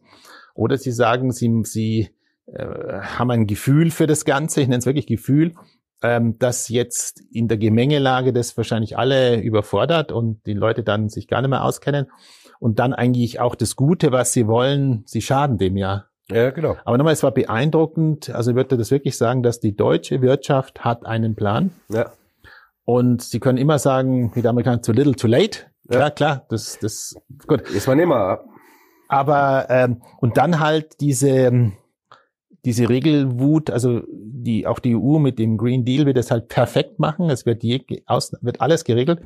Oder Sie sagen, Sie, Sie äh, haben ein Gefühl für das Ganze, ich nenne es wirklich Gefühl, ähm, dass jetzt in der Gemengelage das wahrscheinlich alle überfordert und die Leute dann sich gar nicht mehr auskennen. Und dann eigentlich auch das Gute, was sie wollen, sie schaden dem ja. Ja, genau. Aber nochmal, es war beeindruckend. Also ich würde das wirklich sagen, dass die deutsche Wirtschaft hat einen Plan. Ja. Und sie können immer sagen, wie der Amerikaner, too little, too late. Ja. Klar, klar, das, das, gut. Ist man immer. Aber, ähm, und dann halt diese, ähm, diese Regelwut, also die, auch die EU mit dem Green Deal wird es halt perfekt machen. Es wird, je, aus, wird alles geregelt.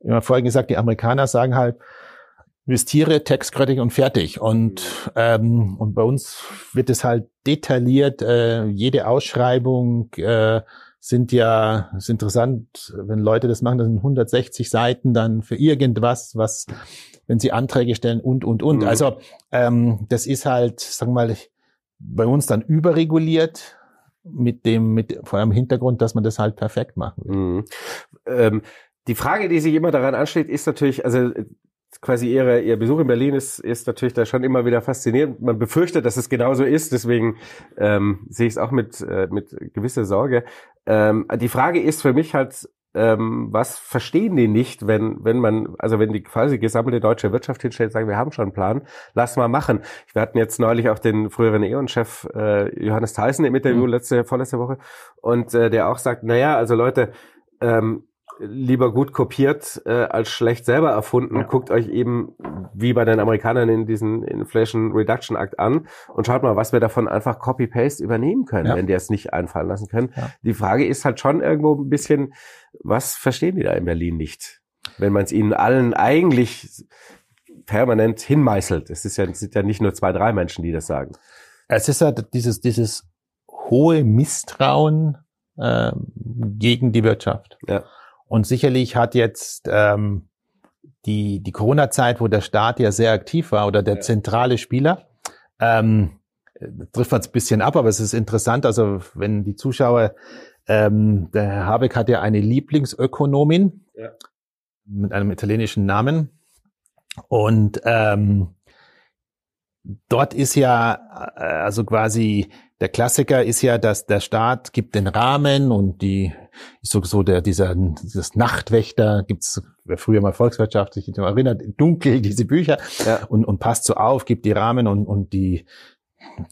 Ich habe vorhin gesagt, die Amerikaner sagen halt, investiere, Tax Credit und fertig. Und, ähm, und bei uns wird es halt detailliert, äh, jede Ausschreibung äh, sind ja, ist interessant, wenn Leute das machen, das sind 160 Seiten dann für irgendwas, was, wenn sie Anträge stellen und, und, und. Mhm. Also ähm, das ist halt, sagen wir mal, bei uns dann überreguliert mit dem, mit vor allem Hintergrund, dass man das halt perfekt machen will. Mhm. Ähm, die Frage, die sich immer daran ansteht, ist natürlich, also quasi ihre, ihr Besuch in Berlin ist, ist natürlich da schon immer wieder faszinierend. Man befürchtet, dass es genauso ist, deswegen ähm, sehe ich es auch mit, äh, mit gewisser Sorge. Ähm, die Frage ist für mich halt, ähm, was verstehen die nicht, wenn, wenn man, also wenn die quasi gesammelte deutsche Wirtschaft hinstellt, sagen, wir haben schon einen Plan, lass mal machen. Wir hatten jetzt neulich auch den früheren E.ON-Chef äh, Johannes Theissen im Interview Mhm. letzte, vorletzte Woche und äh, der auch sagt, naja, also Leute, ähm, lieber gut kopiert äh, als schlecht selber erfunden. Ja. Guckt euch eben wie bei den Amerikanern in diesen Inflation Reduction Act an und schaut mal, was wir davon einfach Copy-Paste übernehmen können, Ja. wenn die es nicht einfallen lassen können. Ja. Die Frage ist halt schon irgendwo ein bisschen, was verstehen die da in Berlin nicht? Wenn man es ihnen allen eigentlich permanent hinmeißelt. Es ist ja, es sind ja nicht nur zwei, drei Menschen, die das sagen. Es ist halt dieses, dieses hohe Misstrauen äh, gegen die Wirtschaft. Ja. Und sicherlich hat jetzt ähm, die, die Corona-Zeit, wo der Staat ja sehr aktiv war oder der Ja. zentrale Spieler, ähm, äh, trifft man es ein bisschen ab, aber es ist interessant, also wenn die Zuschauer, ähm, der Herr Habeck hat ja eine Lieblingsökonomin Ja. mit einem italienischen Namen und ähm, dort ist ja, äh, also quasi der Klassiker ist ja, dass der Staat gibt den Rahmen und die ist so, so der dieser dieses Nachtwächter gibt's wer früher mal volkswirtschaftlich sich noch erinnert dunkel diese Bücher Ja. und und passt so auf gibt die Rahmen und und die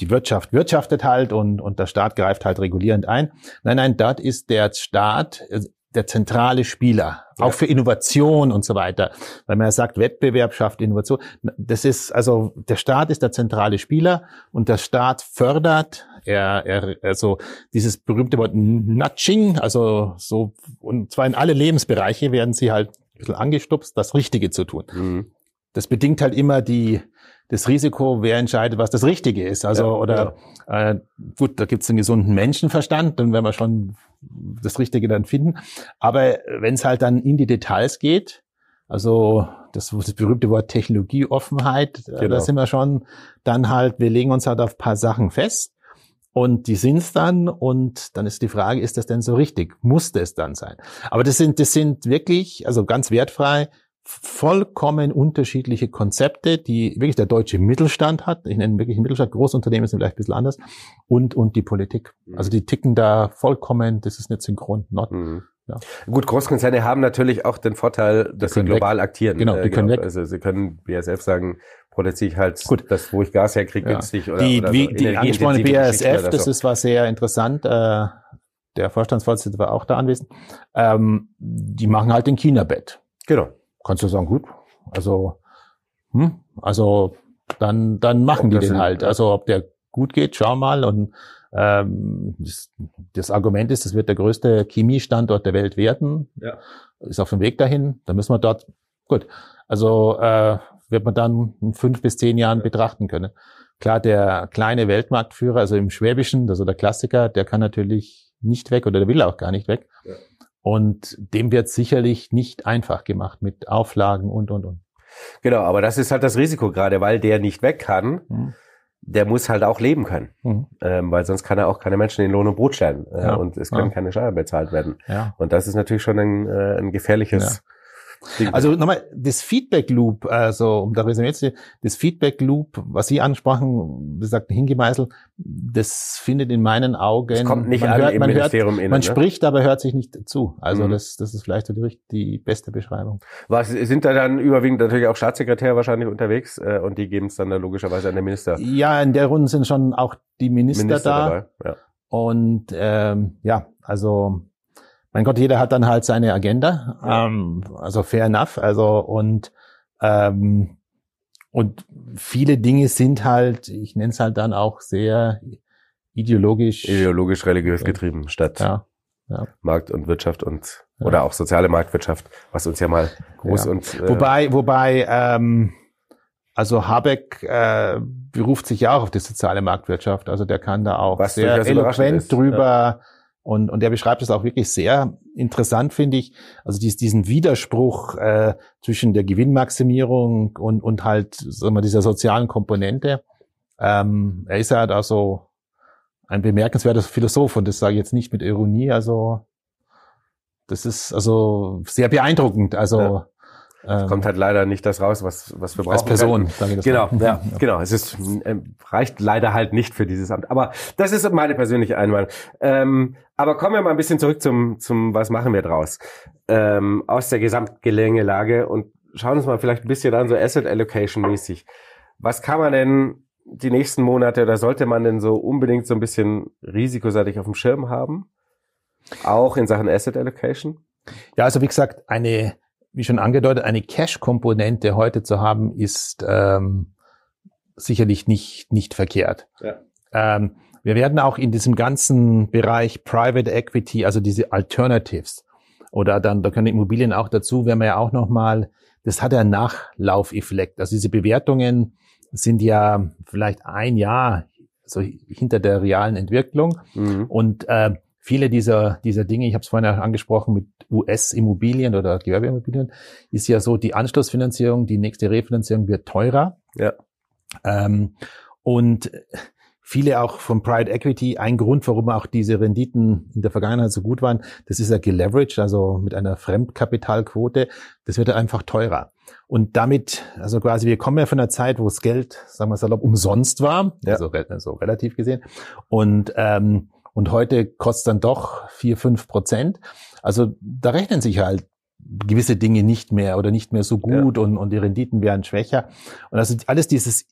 die Wirtschaft wirtschaftet halt und und der Staat greift halt regulierend ein nein nein dort ist der Staat äh, der zentrale Spieler Ja. auch für Innovation und so weiter weil man ja sagt Wettbewerb schafft Innovation das ist also der Staat ist der zentrale Spieler und der Staat fördert er, er also dieses berühmte Wort Nudging, also so und zwar in alle Lebensbereiche werden sie halt ein bisschen angestupst, das Richtige zu tun. Mhm. Das bedingt halt immer die das Risiko, wer entscheidet, was das Richtige ist. Also Ja, oder äh, gut, da gibt es einen gesunden Menschenverstand, dann werden wir schon das Richtige dann finden. Aber wenn es halt dann in die Details geht, also das, das berühmte Wort Technologieoffenheit, äh, Genau. da sind wir schon dann halt, wir legen uns halt auf paar Sachen fest und die sind's dann und dann ist die Frage, ist das denn so richtig? Musste es dann sein? Aber das sind, das sind wirklich, also ganz wertfrei, vollkommen unterschiedliche Konzepte, die wirklich der deutsche Mittelstand hat. Ich nenne wirklich Mittelstand, Großunternehmen sind vielleicht ein bisschen anders. Und, und die Politik. Mhm. Also die ticken da vollkommen, das ist nicht synchron. Not. Mhm. Ja. Gut, Großkonzerne haben natürlich auch den Vorteil, dass sie global agieren. Genau, die können weg. Also sie können BASF sagen, produziere ich halt Gut. das, wo ich Gas herkriege, Ja. günstig oder, die, oder wie, so die angesprochene BASF, das ist was sehr interessant. Äh, der Vorstandsvorsitzende war auch da anwesend. Ähm, die machen halt den China-Bett. Genau. Kannst du sagen, gut. Also, hm, also dann, dann machen Ob die das den halt. Also ob der gut geht, schau mal. Und ähm, das, das Argument ist, es wird der größte Chemiestandort der Welt werden. Ja. Ist auf dem Weg dahin. Da müssen wir dort, gut. Also äh, wird man dann in fünf bis zehn Jahren betrachten können. Klar, der kleine Weltmarktführer, also im Schwäbischen, also der Klassiker, der kann natürlich nicht weg oder der will auch gar nicht weg. Ja. Und dem wird sicherlich nicht einfach gemacht mit Auflagen und, und, und. Genau, aber das ist halt das Risiko gerade, weil der nicht weg kann, Mhm. der muss halt auch leben können. Mhm. Ähm, weil sonst kann er auch keine Menschen in Lohn und Brot stellen. Äh, Ja. Und es können Ja. keine Steuern bezahlt werden. Ja. Und das ist natürlich schon ein, äh, ein gefährliches. Also nochmal, das Feedback Loop, also um da Resümee zu das Feedback Loop, was Sie ansprachen, wie gesagt, hingemeißelt, das findet in meinen Augen, es kommt nicht man an hört, im man hört, Ministerium innen. man ne? spricht, aber hört sich nicht zu. Also Mhm. das, das ist vielleicht so die, die beste Beschreibung. Was, sind da dann überwiegend natürlich auch Staatssekretär wahrscheinlich unterwegs äh, und die geben es dann, dann logischerweise an den Minister, Ja, in der Runde sind schon auch die Minister, Minister da. dabei. Ja. Und ähm, ja, also mein Gott, jeder hat dann halt seine Agenda. Ja. Ähm, also fair enough. Also und ähm, und viele Dinge sind halt, ich nenne es halt dann auch sehr ideologisch. Ideologisch religiös getrieben statt Ja, Markt und Wirtschaft und Ja. oder auch soziale Marktwirtschaft, was uns ja mal groß Ja. und äh, Wobei, wobei, ähm, also Habeck äh, beruft sich ja auch auf die soziale Marktwirtschaft. Also der kann da auch sehr eloquent drüber und, und der beschreibt es auch wirklich sehr interessant, finde ich. Also dies, diesen Widerspruch äh, zwischen der Gewinnmaximierung und, und halt sagen wir, dieser sozialen Komponente. Ähm, er ist ja da so ein bemerkenswerter Philosoph und das sage ich jetzt nicht mit Ironie. Also das ist also sehr beeindruckend. Also ähm, kommt halt leider nicht das raus, was was wir brauchen. als Person, sage ich das Genau, mal. ja, genau. Es ist ähm, reicht leider halt nicht für dieses Amt. Aber das ist meine persönliche Einwand. Ähm, aber kommen wir mal ein bisschen zurück zum zum was machen wir draus ähm, aus der Gesamtgelengelage und schauen uns mal vielleicht ein bisschen an so Asset Allocation mäßig. Was kann man denn die nächsten Monate oder sollte man denn so unbedingt so ein bisschen risikoseitig auf dem Schirm haben? Auch in Sachen Asset Allocation? Ja, also wie gesagt, eine, wie schon angedeutet, eine Cash-Komponente heute zu haben, ist ähm, sicherlich nicht, nicht verkehrt. Ja. Ähm, wir werden auch in diesem ganzen Bereich Private Equity, also diese Alternatives, oder dann, da können Immobilien auch dazu, werden wir ja auch nochmal, das hat ja einen Nachlaufeffekt. Also diese Bewertungen sind ja vielleicht ein Jahr so hinter der realen Entwicklung. Mhm. Und äh, viele dieser, dieser Dinge, ich habe es vorhin auch angesprochen mit US-Immobilien oder Gewerbeimmobilien, ist ja so, die Anschlussfinanzierung, die nächste Refinanzierung wird teurer. Ja. Ähm, und viele auch von Private Equity, ein Grund, warum auch diese Renditen in der Vergangenheit so gut waren, das ist ja geleveraged, also mit einer Fremdkapitalquote, das wird ja einfach teurer. Und damit, also quasi, wir kommen ja von einer Zeit, wo das Geld, sagen wir salopp, umsonst war, Ja. also, also relativ gesehen. Und, ähm, und heute kostet dann doch vier fünf Prozent. Also da rechnen sich halt gewisse Dinge nicht mehr oder nicht mehr so gut und, und die Renditen werden schwächer. Und also alles dieses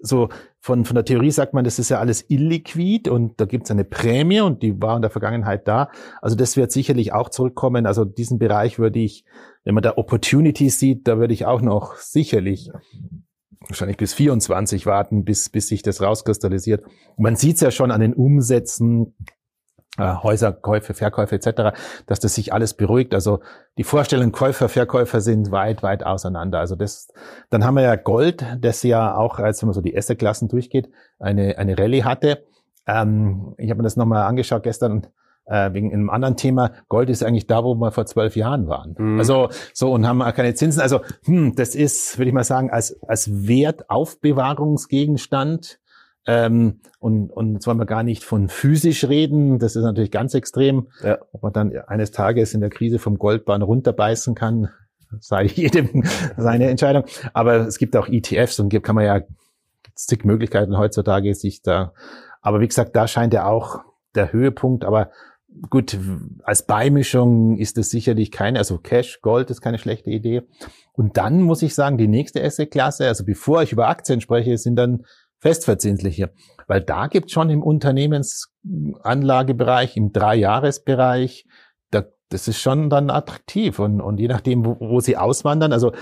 so von, von der Theorie sagt man, das ist ja alles illiquid und da gibt es eine Prämie und die war in der Vergangenheit da. Also das wird sicherlich auch zurückkommen. Also diesen Bereich würde ich, wenn man da Opportunities sieht, da würde ich auch noch sicherlich wahrscheinlich bis 24 warten, bis, bis sich das rauskristallisiert. Und man sieht es ja schon an den Umsätzen, äh, Häuserkäufe, Verkäufe etc., dass das sich alles beruhigt. Also die Vorstellungen Käufer, Verkäufer sind weit, weit auseinander. Also das, dann haben wir ja Gold, das ja auch, als wenn man so die Assetklassen durchgeht, eine, eine Rallye hatte. Ähm, ich habe mir das nochmal angeschaut gestern äh, wegen einem anderen Thema. Gold ist eigentlich da, wo wir vor zwölf Jahren waren. Mhm. Also so und haben auch keine Zinsen. Also hm, das ist, würde ich mal sagen, als als Wertaufbewahrungsgegenstand ähm, und, und jetzt wollen wir gar nicht von physisch reden, das ist natürlich ganz extrem. Ja. Ob man dann eines Tages in der Krise vom Goldbahn runterbeißen kann, sei *laughs* jedem seine Entscheidung. Aber es gibt auch ETFs und kann man ja zig Möglichkeiten heutzutage sich da. Aber wie gesagt, da scheint ja auch der Höhepunkt. Aber gut, als Beimischung ist es sicherlich keine, also Cash, Gold ist keine schlechte Idee. Und dann muss ich sagen, die nächste Asset-Klasse, also bevor ich über Aktien spreche, sind dann festverzinsliche. Weil da gibt schon im Unternehmensanlagebereich, im Dreijahresbereich, da, das ist schon dann attraktiv. Und, und je nachdem, wo, wo sie auswandern, also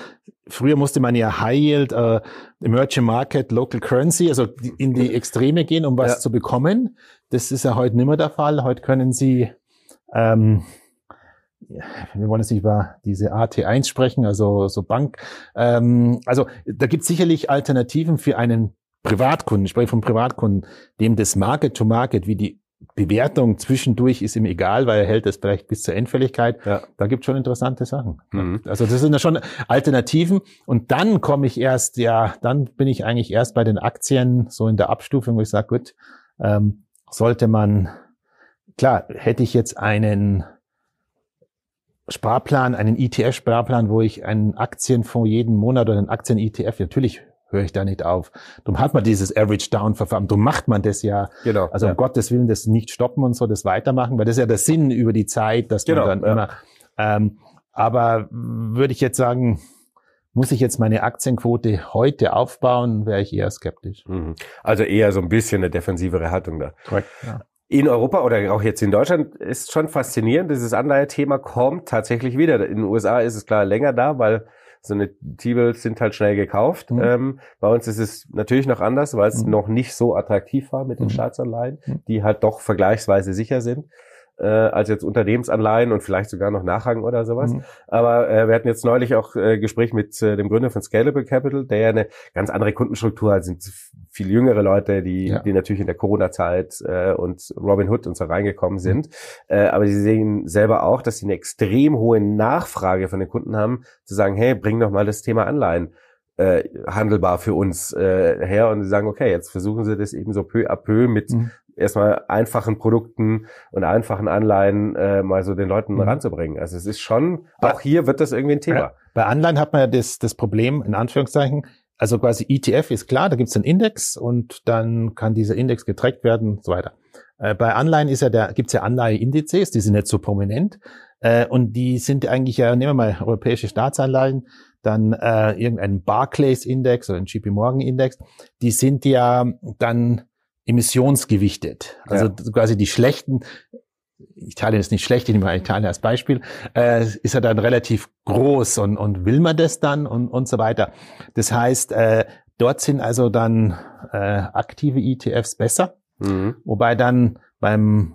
früher musste man ja High Yield, äh, Emerging Market, Local Currency, also in die Extreme gehen, um was ja. zu bekommen. Das ist ja heute nicht mehr der Fall. Heute können sie ähm, wir wollen jetzt nicht über diese AT1 sprechen, also so Bank. Ähm, also da gibt es sicherlich Alternativen für einen Privatkunden, ich spreche von Privatkunden, dem das Market to Market, wie die Bewertung zwischendurch ist ihm egal, weil er hält das vielleicht bis zur Endfälligkeit. Ja. Da gibt es schon interessante Sachen. Mhm. Also das sind ja schon Alternativen. Und dann komme ich erst, ja, dann bin ich eigentlich erst bei den Aktien so in der Abstufung, wo ich sage, gut, ähm, sollte man, klar, hätte ich jetzt einen Sparplan, einen ETF-Sparplan, wo ich einen Aktienfonds jeden Monat oder einen Aktien-ETF, natürlich höre ich da nicht auf. Darum hat man dieses Average-Down-Verfahren, darum macht man das ja. Genau. Also um ja. Gottes Willen das nicht stoppen und so, das weitermachen, weil das ist ja der Sinn über die Zeit, dass genau, man dann ja. immer, ähm, aber würde ich jetzt sagen, muss ich jetzt meine Aktienquote heute aufbauen, wäre ich eher skeptisch. Mhm. Also eher so ein bisschen eine defensivere Haltung da. Korrekt. Ja. In Europa oder auch jetzt in Deutschland ist schon faszinierend, dieses Anleihe-Thema kommt tatsächlich wieder. In den USA ist es klar länger da, weil so eine T-Bills sind halt schnell gekauft. Mhm. Ähm, bei uns ist es natürlich noch anders, weil es mhm. noch nicht so attraktiv war mit den mhm. Staatsanleihen, mhm. die halt doch vergleichsweise sicher sind äh, als jetzt Unternehmensanleihen und vielleicht sogar noch Nachrang oder sowas. Mhm. Aber äh, wir hatten jetzt neulich auch äh, Gespräch mit äh, dem Gründer von Scalable Capital, der ja eine ganz andere Kundenstruktur hat, sind viel jüngere Leute, die, ja. die natürlich in der Corona-Zeit äh, und Robin Hood und so reingekommen sind. Mhm. Äh, aber sie sehen selber auch, dass sie eine extrem hohe Nachfrage von den Kunden haben, zu sagen, hey, bring doch mal das Thema Anleihen äh, handelbar für uns äh, her und sie sagen, okay, jetzt versuchen sie das eben so peu à peu mit mhm erstmal einfachen Produkten und einfachen Anleihen äh, mal so den Leuten mhm. ranzubringen. Also es ist schon, auch hier wird das irgendwie ein Thema. Bei Anleihen hat man ja das, das Problem, in Anführungszeichen, also quasi ETF ist klar, da gibt es einen Index und dann kann dieser Index getrackt werden und so weiter. Äh, bei Anleihen ist ja der, gibt's ja Anleiheindizes, die sind nicht so prominent. Äh, und die sind eigentlich ja, nehmen wir mal europäische Staatsanleihen, dann äh, irgendeinen Barclays-Index oder einen JP Morgan-Index, die sind ja dann emissionsgewichtet. Also ja. quasi die schlechten, Italien ist nicht schlecht, ich nehme mal Italien als Beispiel, äh, ist er dann relativ groß und, und will man das dann und, und so weiter. Das heißt, äh, dort sind also dann äh, aktive ETFs besser, mhm. wobei dann beim,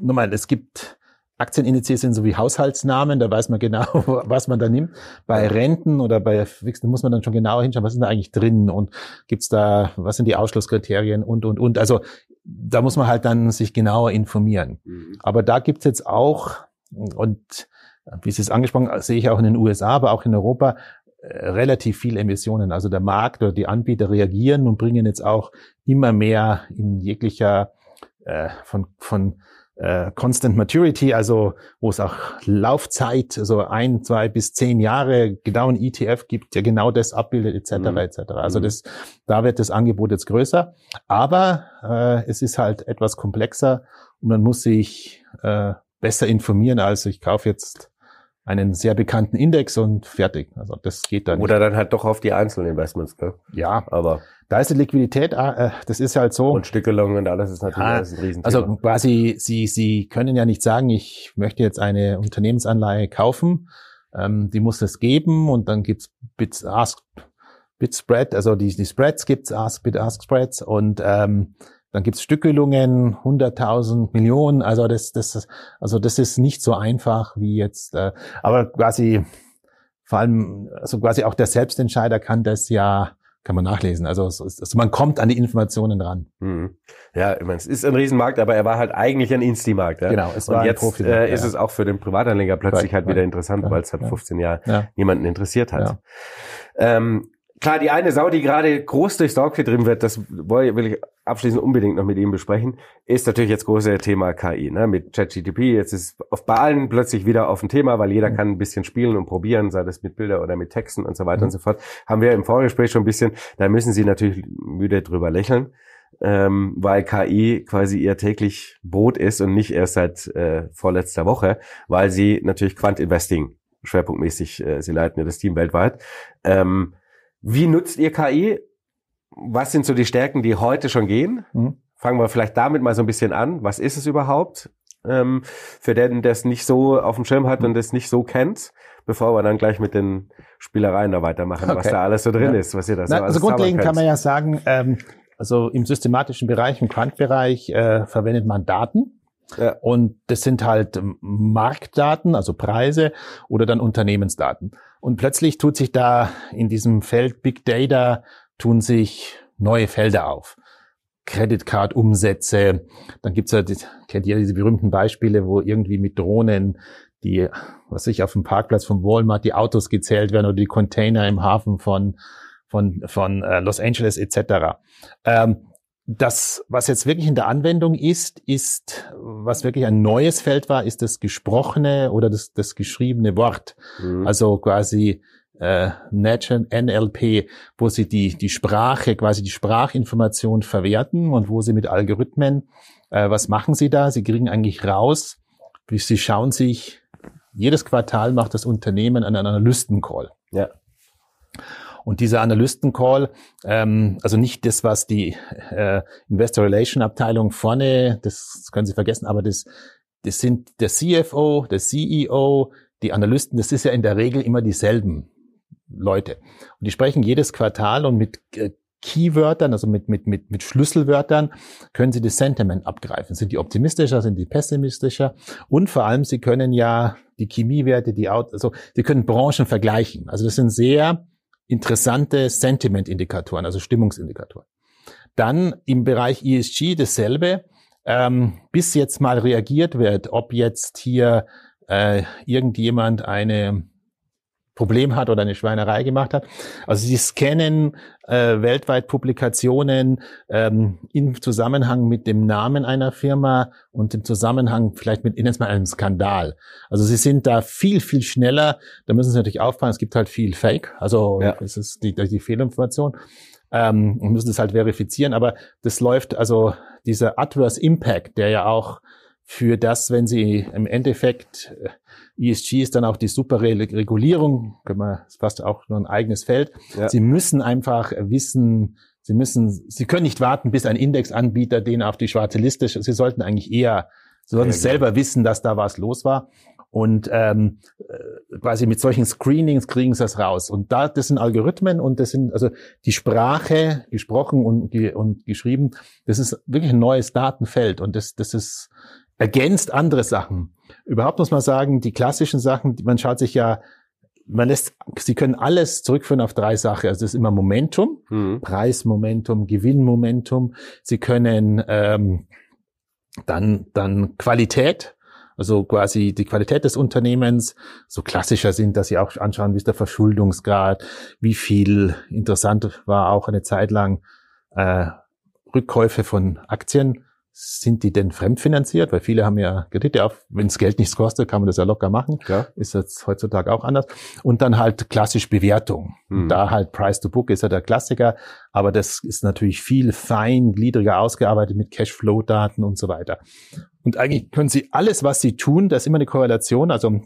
nochmal, es gibt Aktienindizes sind so wie Haushaltsnamen, da weiß man genau, *laughs* was man da nimmt. Bei Renten oder bei Fixen muss man dann schon genauer hinschauen, was ist da eigentlich drin und gibt's da, was sind die Ausschlusskriterien und, und, und. Also da muss man halt dann sich genauer informieren. Mhm. Aber da gibt's jetzt auch, und wie Sie es angesprochen, sehe ich auch in den USA, aber auch in Europa, äh, relativ viel Emissionen. Also der Markt oder die Anbieter reagieren und bringen jetzt auch immer mehr in jeglicher äh, von, von äh, Constant Maturity, also wo es auch Laufzeit, so ein, zwei bis zehn Jahre genau ein ETF gibt, der genau das abbildet, etc. Mhm. etc. Also mhm. das, da wird das Angebot jetzt größer, aber äh, es ist halt etwas komplexer und man muss sich äh, besser informieren, als ich kaufe jetzt einen sehr bekannten Index und fertig. Also das geht dann. Oder dann halt doch auf die einzelnen Investments, gell? Ja, aber da ist die Liquidität, äh, das ist halt so. Und Stückelung und alles ist natürlich ah, alles ein Riesenthema. Also quasi, Sie, Sie können ja nicht sagen, ich möchte jetzt eine Unternehmensanleihe kaufen. Ähm, die muss es geben und dann gibt's Bits, Ask, Bit Spread, also die, die Spreads gibt's, Ask, Bit, Ask Spreads und ähm, dann gibt's Stückelungen, 100.000 Millionen. Also das, das, also das ist nicht so einfach wie jetzt. Äh, aber quasi vor allem, also quasi auch der Selbstentscheider kann das ja kann man nachlesen. Also, es, es, also man kommt an die Informationen ran. Mhm. Ja, ich meine, es ist ein Riesenmarkt, aber er war halt eigentlich ein Insti-Markt. Ja? Genau, es war Und jetzt äh, ist ja. es auch für den Privatanleger plötzlich Correct. halt wieder interessant, ja. weil es seit 15 Jahren niemanden interessiert hat. Ähm, klar, die eine Sau, die gerade groß durchs Dorf getrieben wird, das will ich abschließend unbedingt noch mit ihm besprechen, ist natürlich jetzt große Thema KI, ne? mit ChatGTP. Jetzt ist auf bei allen plötzlich wieder auf ein Thema, weil jeder mhm. kann ein bisschen spielen und probieren, sei das mit Bilder oder mit Texten und so weiter mhm. und so fort. Haben wir im Vorgespräch schon ein bisschen, da müssen Sie natürlich müde drüber lächeln ähm, weil KI quasi ihr täglich Brot ist und nicht erst seit äh, vorletzter Woche, weil sie natürlich Quant Investing schwerpunktmäßig, äh, sie leiten ja das Team weltweit. Ähm, wie nutzt ihr KI? Was sind so die Stärken, die heute schon gehen? Mhm. Fangen wir vielleicht damit mal so ein bisschen an. Was ist es überhaupt? Ähm, für den, der es nicht so auf dem Schirm hat und es nicht so kennt, bevor wir dann gleich mit den Spielereien da weitermachen, okay. was da alles so drin ja. ist, was ihr da so Na, Also grundlegend kann man ja sagen, ähm, also im systematischen Bereich, im Quantbereich äh, verwendet man Daten. Ja. Und das sind halt Marktdaten, also Preise oder dann Unternehmensdaten. Und plötzlich tut sich da in diesem Feld Big Data tun sich neue Felder auf. Credit Card Umsätze, dann gibt's ja, kennt ihr diese berühmten Beispiele, wo irgendwie mit Drohnen die, was ich auf dem Parkplatz von Walmart die Autos gezählt werden oder die Container im Hafen von von, von äh, Los Angeles etc. Ähm, das, was jetzt wirklich in der Anwendung ist, ist, was wirklich ein neues Feld war, ist das gesprochene oder das, das geschriebene Wort. Mhm. Also quasi äh, NLP, wo sie die, die Sprache, quasi die Sprachinformation verwerten und wo sie mit Algorithmen, äh, was machen sie da? Sie kriegen eigentlich raus, wie sie schauen sich, jedes Quartal macht das Unternehmen einen Analystencall. Ja. Und dieser Analysten-Call, ähm, also nicht das, was die äh, Investor Relation Abteilung vorne, das können Sie vergessen, aber das, das sind der CFO, der CEO, die Analysten, das ist ja in der Regel immer dieselben Leute. Und die sprechen jedes Quartal und mit äh, Keywörtern, also mit, mit, mit, mit Schlüsselwörtern, können Sie das Sentiment abgreifen. Sind die optimistischer, sind die pessimistischer? Und vor allem, Sie können ja die Chemiewerte, die, also Sie können Branchen vergleichen. Also das sind sehr interessante Sentiment-Indikatoren, also Stimmungsindikatoren. Dann im Bereich ESG dasselbe, ähm, bis jetzt mal reagiert wird, ob jetzt hier äh, irgendjemand eine Problem hat oder eine Schweinerei gemacht hat. Also sie scannen äh, weltweit Publikationen ähm, im Zusammenhang mit dem Namen einer Firma und im Zusammenhang vielleicht mit innen mal einem Skandal. Also sie sind da viel, viel schneller. Da müssen sie natürlich aufpassen, es gibt halt viel Fake. Also ja. das ist die, die Fehlinformation. Ähm, und müssen das halt verifizieren. Aber das läuft, also dieser Adverse Impact, der ja auch für das, wenn sie im Endeffekt äh, ESG ist dann auch die super Regulierung, können wir, ist fast auch nur ein eigenes Feld. Ja. Sie müssen einfach wissen, Sie müssen, Sie können nicht warten, bis ein Indexanbieter den auf die schwarze Liste, Sie sollten eigentlich eher, Sie sollten ja, selber genau. wissen, dass da was los war. Und ähm, äh, quasi mit solchen Screenings kriegen sie das raus. Und da, das sind Algorithmen und das sind also die Sprache, gesprochen und, und geschrieben, das ist wirklich ein neues Datenfeld und das, das ist ergänzt andere Sachen. Überhaupt muss man sagen, die klassischen Sachen, man schaut sich ja, man lässt, sie können alles zurückführen auf drei Sachen. Also das ist immer Momentum, mhm. Preismomentum, Gewinnmomentum. Sie können ähm, dann dann Qualität, also quasi die Qualität des Unternehmens. So klassischer sind, dass sie auch anschauen, wie ist der Verschuldungsgrad, wie viel interessant war auch eine Zeit lang äh, Rückkäufe von Aktien sind die denn fremdfinanziert? Weil viele haben ja Kredite auf, wenn es Geld nichts kostet, kann man das ja locker machen. Ja. Ist jetzt heutzutage auch anders. Und dann halt klassisch Bewertung. Mhm. Da halt Price to Book ist ja der Klassiker, aber das ist natürlich viel feingliedriger ausgearbeitet mit Cashflow-Daten und so weiter. Und eigentlich können Sie alles, was Sie tun, das ist immer eine Korrelation, also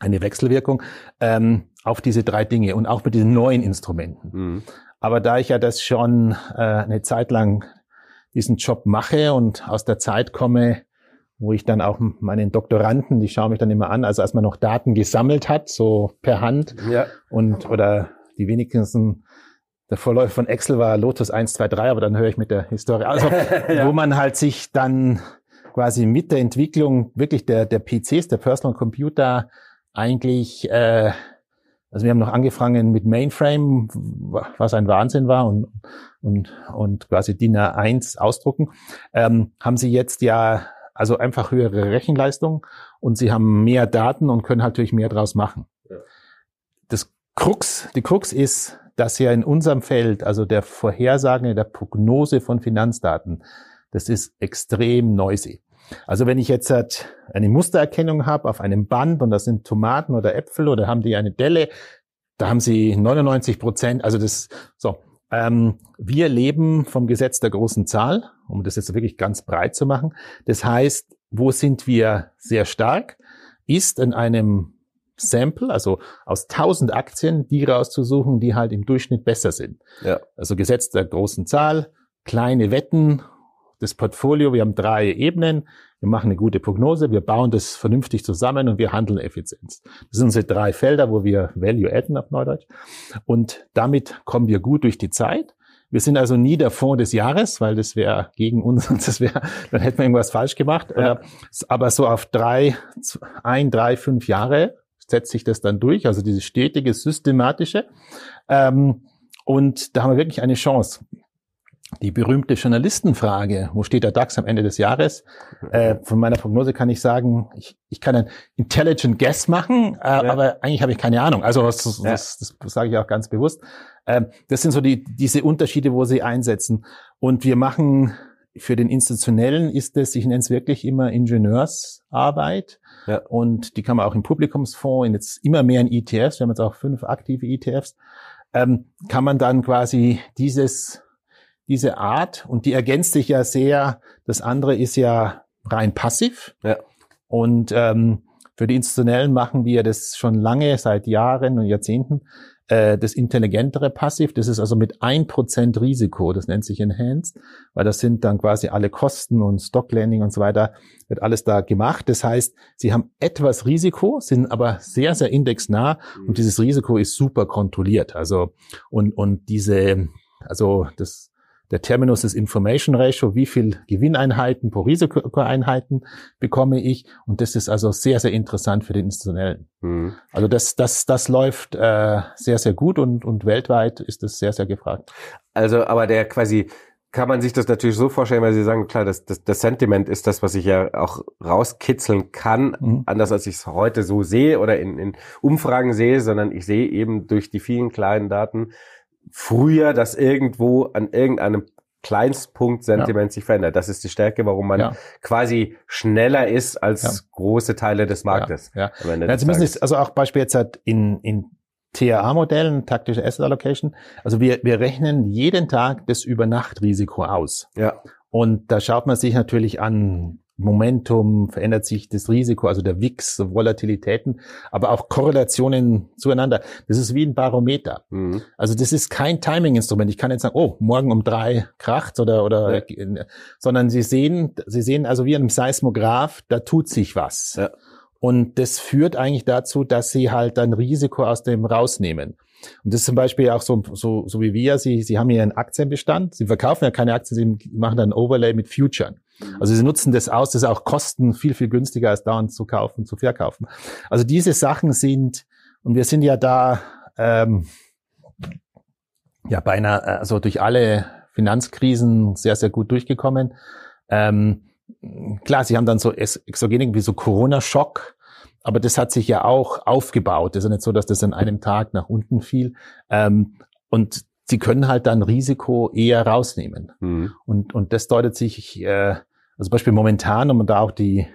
eine Wechselwirkung ähm, auf diese drei Dinge und auch mit diesen neuen Instrumenten. Mhm. Aber da ich ja das schon äh, eine Zeit lang diesen Job mache und aus der Zeit komme, wo ich dann auch meinen Doktoranden, die schauen mich dann immer an, also als man noch Daten gesammelt hat, so per Hand ja. und oder die wenigsten der Vorläufer von Excel war Lotus 1, 2, 3, aber dann höre ich mit der Historie. Also, *laughs* ja. wo man halt sich dann quasi mit der Entwicklung wirklich der, der PCs, der Personal Computer eigentlich äh, also wir haben noch angefangen mit Mainframe, was ein Wahnsinn war und, und, und quasi DIN A1 ausdrucken, ähm, haben sie jetzt ja also einfach höhere Rechenleistung und sie haben mehr Daten und können natürlich mehr draus machen. Ja. Das Krux, die Krux ist, dass ja in unserem Feld, also der Vorhersage, der Prognose von Finanzdaten, das ist extrem noisy. Also wenn ich jetzt halt eine Mustererkennung habe auf einem Band und das sind Tomaten oder Äpfel oder haben die eine Delle, da haben sie 99 Prozent, also das, so. Ähm, wir leben vom Gesetz der großen Zahl, um das jetzt wirklich ganz breit zu machen. Das heißt, wo sind wir sehr stark? Ist in einem Sample, also aus 1000 Aktien, die rauszusuchen, die halt im Durchschnitt besser sind. Ja. Also Gesetz der großen Zahl, kleine Wetten, das Portfolio, wir haben drei Ebenen, wir machen eine gute Prognose, wir bauen das vernünftig zusammen und wir handeln Effizienz. Das sind unsere drei Felder, wo wir Value adden auf Neudeutsch. Und damit kommen wir gut durch die Zeit. Wir sind also nie der Fonds des Jahres, weil das wäre gegen uns, das wäre, dann hätten wir irgendwas falsch gemacht. Ja. Aber so auf drei, ein, drei, fünf Jahre setzt sich das dann durch, also dieses stetige, systematische. Ähm, und da haben wir wirklich eine Chance die berühmte Journalistenfrage, wo steht der DAX am Ende des Jahres? Äh, von meiner Prognose kann ich sagen, ich, ich kann ein intelligent guess machen, äh, ja. aber eigentlich habe ich keine Ahnung. Also das, das, ja. das, das sage ich auch ganz bewusst. Ähm, das sind so die, diese Unterschiede, wo sie einsetzen. Und wir machen für den Institutionellen ist es, ich nenne es wirklich immer Ingenieursarbeit. Ja. Und die kann man auch im Publikumsfonds, in jetzt immer mehr in ETFs, wir haben jetzt auch fünf aktive ETFs, ähm, kann man dann quasi dieses diese Art und die ergänzt sich ja sehr. Das andere ist ja rein passiv. Ja. Und ähm, für die Institutionellen machen wir das schon lange, seit Jahren und Jahrzehnten, äh, das intelligentere Passiv. Das ist also mit ein Prozent Risiko, das nennt sich Enhanced, weil das sind dann quasi alle Kosten und Stocklanding und so weiter, wird alles da gemacht. Das heißt, sie haben etwas Risiko, sind aber sehr, sehr indexnah und mhm. dieses Risiko ist super kontrolliert. Also und, und diese, also das der Terminus ist Information Ratio, wie viel Gewinneinheiten pro Risikoeinheiten bekomme ich. Und das ist also sehr, sehr interessant für den Institutionellen. Mhm. Also das, das, das läuft äh, sehr, sehr gut und, und weltweit ist das sehr, sehr gefragt. Also, aber der quasi, kann man sich das natürlich so vorstellen, weil Sie sagen, klar, das, das, das Sentiment ist das, was ich ja auch rauskitzeln kann, mhm. anders als ich es heute so sehe oder in, in Umfragen sehe, sondern ich sehe eben durch die vielen kleinen Daten, früher das irgendwo an irgendeinem Kleinstpunkt Sentiment ja. sich verändert. Das ist die Stärke, warum man ja. quasi schneller ist als ja. große Teile des Marktes. Ja, ja. Sie müssen es, also auch Beispiel jetzt halt in, in TAA-Modellen, taktische Asset Allocation. Also wir, wir rechnen jeden Tag das Übernachtrisiko aus. Ja. Und da schaut man sich natürlich an, Momentum, verändert sich das Risiko, also der WIX, Volatilitäten, aber auch Korrelationen zueinander. Das ist wie ein Barometer. Mhm. Also das ist kein Timing-Instrument. Ich kann jetzt sagen, oh, morgen um drei kracht oder, oder, ja. sondern Sie sehen, Sie sehen also wie einem Seismograph, da tut sich was. Ja. Und das führt eigentlich dazu, dass Sie halt dann Risiko aus dem rausnehmen. Und das ist zum Beispiel auch so, so, so wie wir, Sie, Sie haben hier einen Aktienbestand, Sie verkaufen ja keine Aktien, Sie machen dann ein Overlay mit Futuren. Mhm. Also Sie nutzen das aus, das ist auch Kosten viel, viel günstiger als dauernd zu kaufen, zu verkaufen. Also diese Sachen sind, und wir sind ja da, ähm, ja beinahe, also durch alle Finanzkrisen sehr, sehr gut durchgekommen. Ähm, klar, Sie haben dann so Exogenik wie so Corona-Schock, aber das hat sich ja auch aufgebaut. Das ist ja nicht so, dass das an einem Tag nach unten fiel. Ähm, und sie können halt dann Risiko eher rausnehmen. Mhm. Und, und das deutet sich, äh, also Beispiel momentan, um da auch die,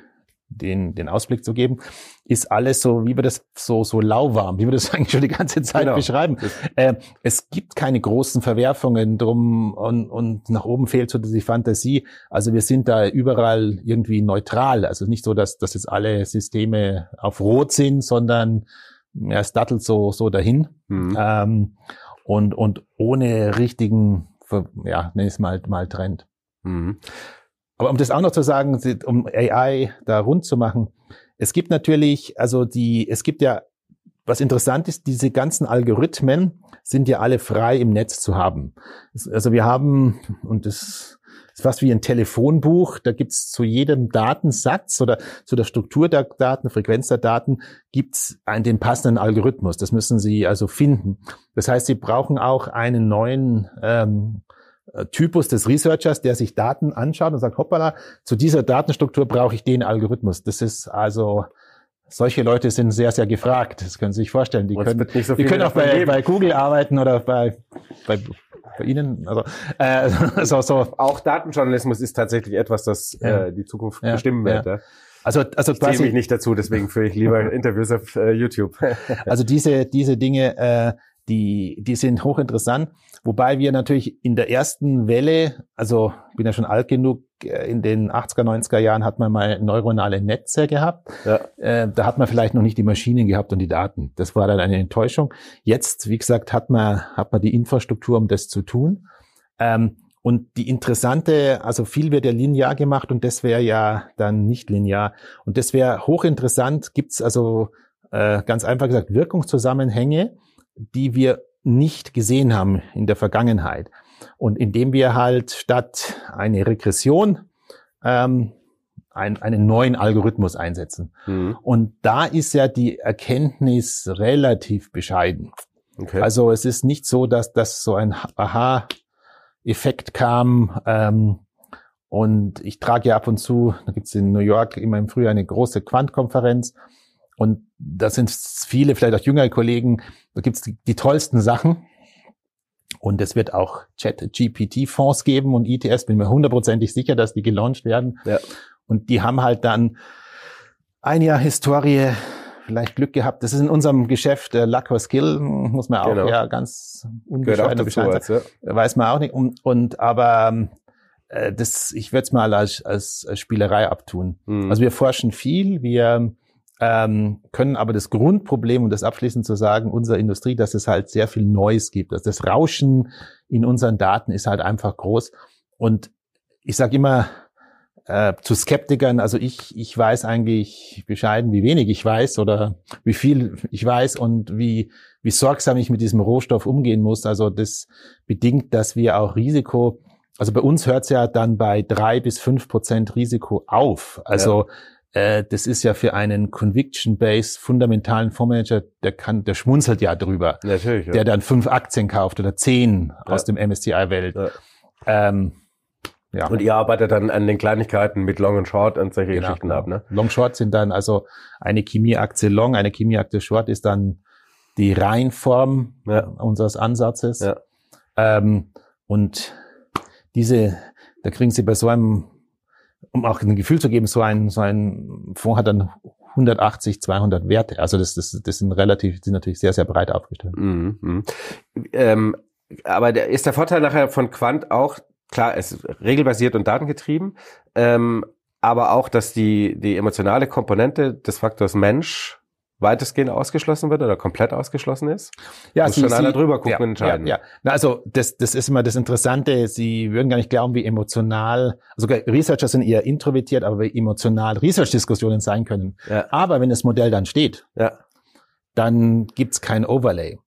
den, den Ausblick zu geben, ist alles so, wie wir das so, so lauwarm, wie wir das *laughs* eigentlich schon die ganze Zeit genau. beschreiben. Äh, es gibt keine großen Verwerfungen drum und, und nach oben fehlt so die Fantasie. Also wir sind da überall irgendwie neutral. Also nicht so, dass, dass jetzt alle Systeme auf Rot sind, sondern ja, es dattelt so, so dahin. Mhm. Ähm, und, und ohne richtigen, ja, nenn es mal, mal Trend. Mhm. Aber um das auch noch zu sagen, um AI da rund zu machen, es gibt natürlich, also die, es gibt ja, was interessant ist, diese ganzen Algorithmen sind ja alle frei im Netz zu haben. Also wir haben, und das ist fast wie ein Telefonbuch, da gibt's zu jedem Datensatz oder zu der Struktur der Daten, Frequenz der Daten, gibt's einen, den passenden Algorithmus. Das müssen Sie also finden. Das heißt, Sie brauchen auch einen neuen ähm, äh, Typus des Researchers, der sich Daten anschaut und sagt, hoppala, zu dieser Datenstruktur brauche ich den Algorithmus. Das ist also solche Leute sind sehr, sehr gefragt. Das können Sie sich vorstellen. Die es können, so die können auch bei, bei Google arbeiten oder bei, bei, bei Ihnen. Also, äh, *laughs* so, so. Auch Datenjournalismus ist tatsächlich etwas, das Ja. äh, die Zukunft Ja, bestimmen wird. Ja. Also, also Ich zähle mich quasi, nicht dazu, deswegen führe ich lieber *laughs* Interviews auf äh, YouTube. also diese, diese Dinge, äh, die, die sind hochinteressant. Wobei wir natürlich in der ersten Welle, also ich bin ja schon alt genug, äh, in den 80er, 90er Jahren hat man mal neuronale Netze gehabt. Ja. Äh, da hat man vielleicht noch nicht die Maschinen gehabt und die Daten. Das war dann eine Enttäuschung. Jetzt, wie gesagt, hat man, hat man die Infrastruktur, um das zu tun. Ähm, und die interessante, also viel wird ja linear gemacht und das wäre ja dann nicht linear. Und das wäre hochinteressant. Gibt es also äh, ganz einfach gesagt Wirkungszusammenhänge, die wir nicht gesehen haben in der Vergangenheit. Und indem wir halt statt eine Regression ähm, ein, einen neuen Algorithmus einsetzen. Mhm. Und da ist ja die Erkenntnis relativ bescheiden. Okay. Also es ist nicht so, dass das so ein Aha-Effekt kam. Ähm, und ich trage ja ab und zu, da gibt's in New York immer im Frühjahr eine große Quant-Konferenz. Und da sind viele, vielleicht auch jüngere Kollegen, da gibt's die, die tollsten Sachen. Und es wird auch Chat-GPT-Fonds geben und ETS, bin mir hundertprozentig sicher, dass die gelauncht werden. Ja. Und die haben halt dann ein Jahr Historie, vielleicht Glück gehabt. Das ist in unserem Geschäft äh, Luck or Skill, muss man auch Genau. ja ganz unbescheiden. Als, ja. Weiß man auch nicht. Und, und aber ähm, äh, das, ich würde es mal als, als als Spielerei abtun. Mhm. Also wir forschen viel, wir ähm, können aber das Grundproblem, um das abschließend zu sagen, unserer Industrie, dass es halt sehr viel Neues gibt. Also das Rauschen in unseren Daten ist halt einfach groß. Und ich sage immer äh, zu Skeptikern, also ich, ich weiß eigentlich bescheiden, wie wenig ich weiß oder wie viel ich weiß und wie, wie sorgsam ich mit diesem Rohstoff umgehen muss. Also das bedingt, dass wir auch Risiko, also bei uns hört es ja dann bei drei bis fünf Prozent Risiko auf. Also äh, das ist ja für einen Conviction-Based fundamentalen Fondsmanager, der kann, der schmunzelt ja drüber, Natürlich. Ja. der dann fünf Aktien kauft oder zehn aus dem MSCI-Welt. Ja. Ähm, ja. Und ihr arbeitet dann an den Kleinigkeiten mit Long und Short und solche Genau, Geschichten ab, ne? Long Short sind dann also eine Chemieaktie Long, eine Chemieaktie Short ist dann die Reinform Ja. unseres Ansatzes. Ja. Ähm, und diese, da kriegen Sie bei so einem, um auch ein Gefühl zu geben, so ein, so ein Fonds hat dann 180, 200 Werte. Also das, das, das sind relativ, sind natürlich sehr, sehr breit aufgestellt. Mhm. Mhm. Ähm, aber der, ist der Vorteil nachher von Quant auch, klar, es ist regelbasiert und datengetrieben, ähm, aber auch, dass die, die emotionale Komponente des Faktors Mensch weitestgehend ausgeschlossen wird oder komplett ausgeschlossen ist? Ja, Muss schon einer drüber gucken ja, und entscheiden. Ja, ja. Na, also das, das ist immer das Interessante. Sie würden gar nicht glauben, wie emotional, also Researcher sind eher introvertiert, aber wie emotional Research-Diskussionen sein können. Ja. Aber wenn das Modell dann steht, Ja. dann gibt's kein Overlay.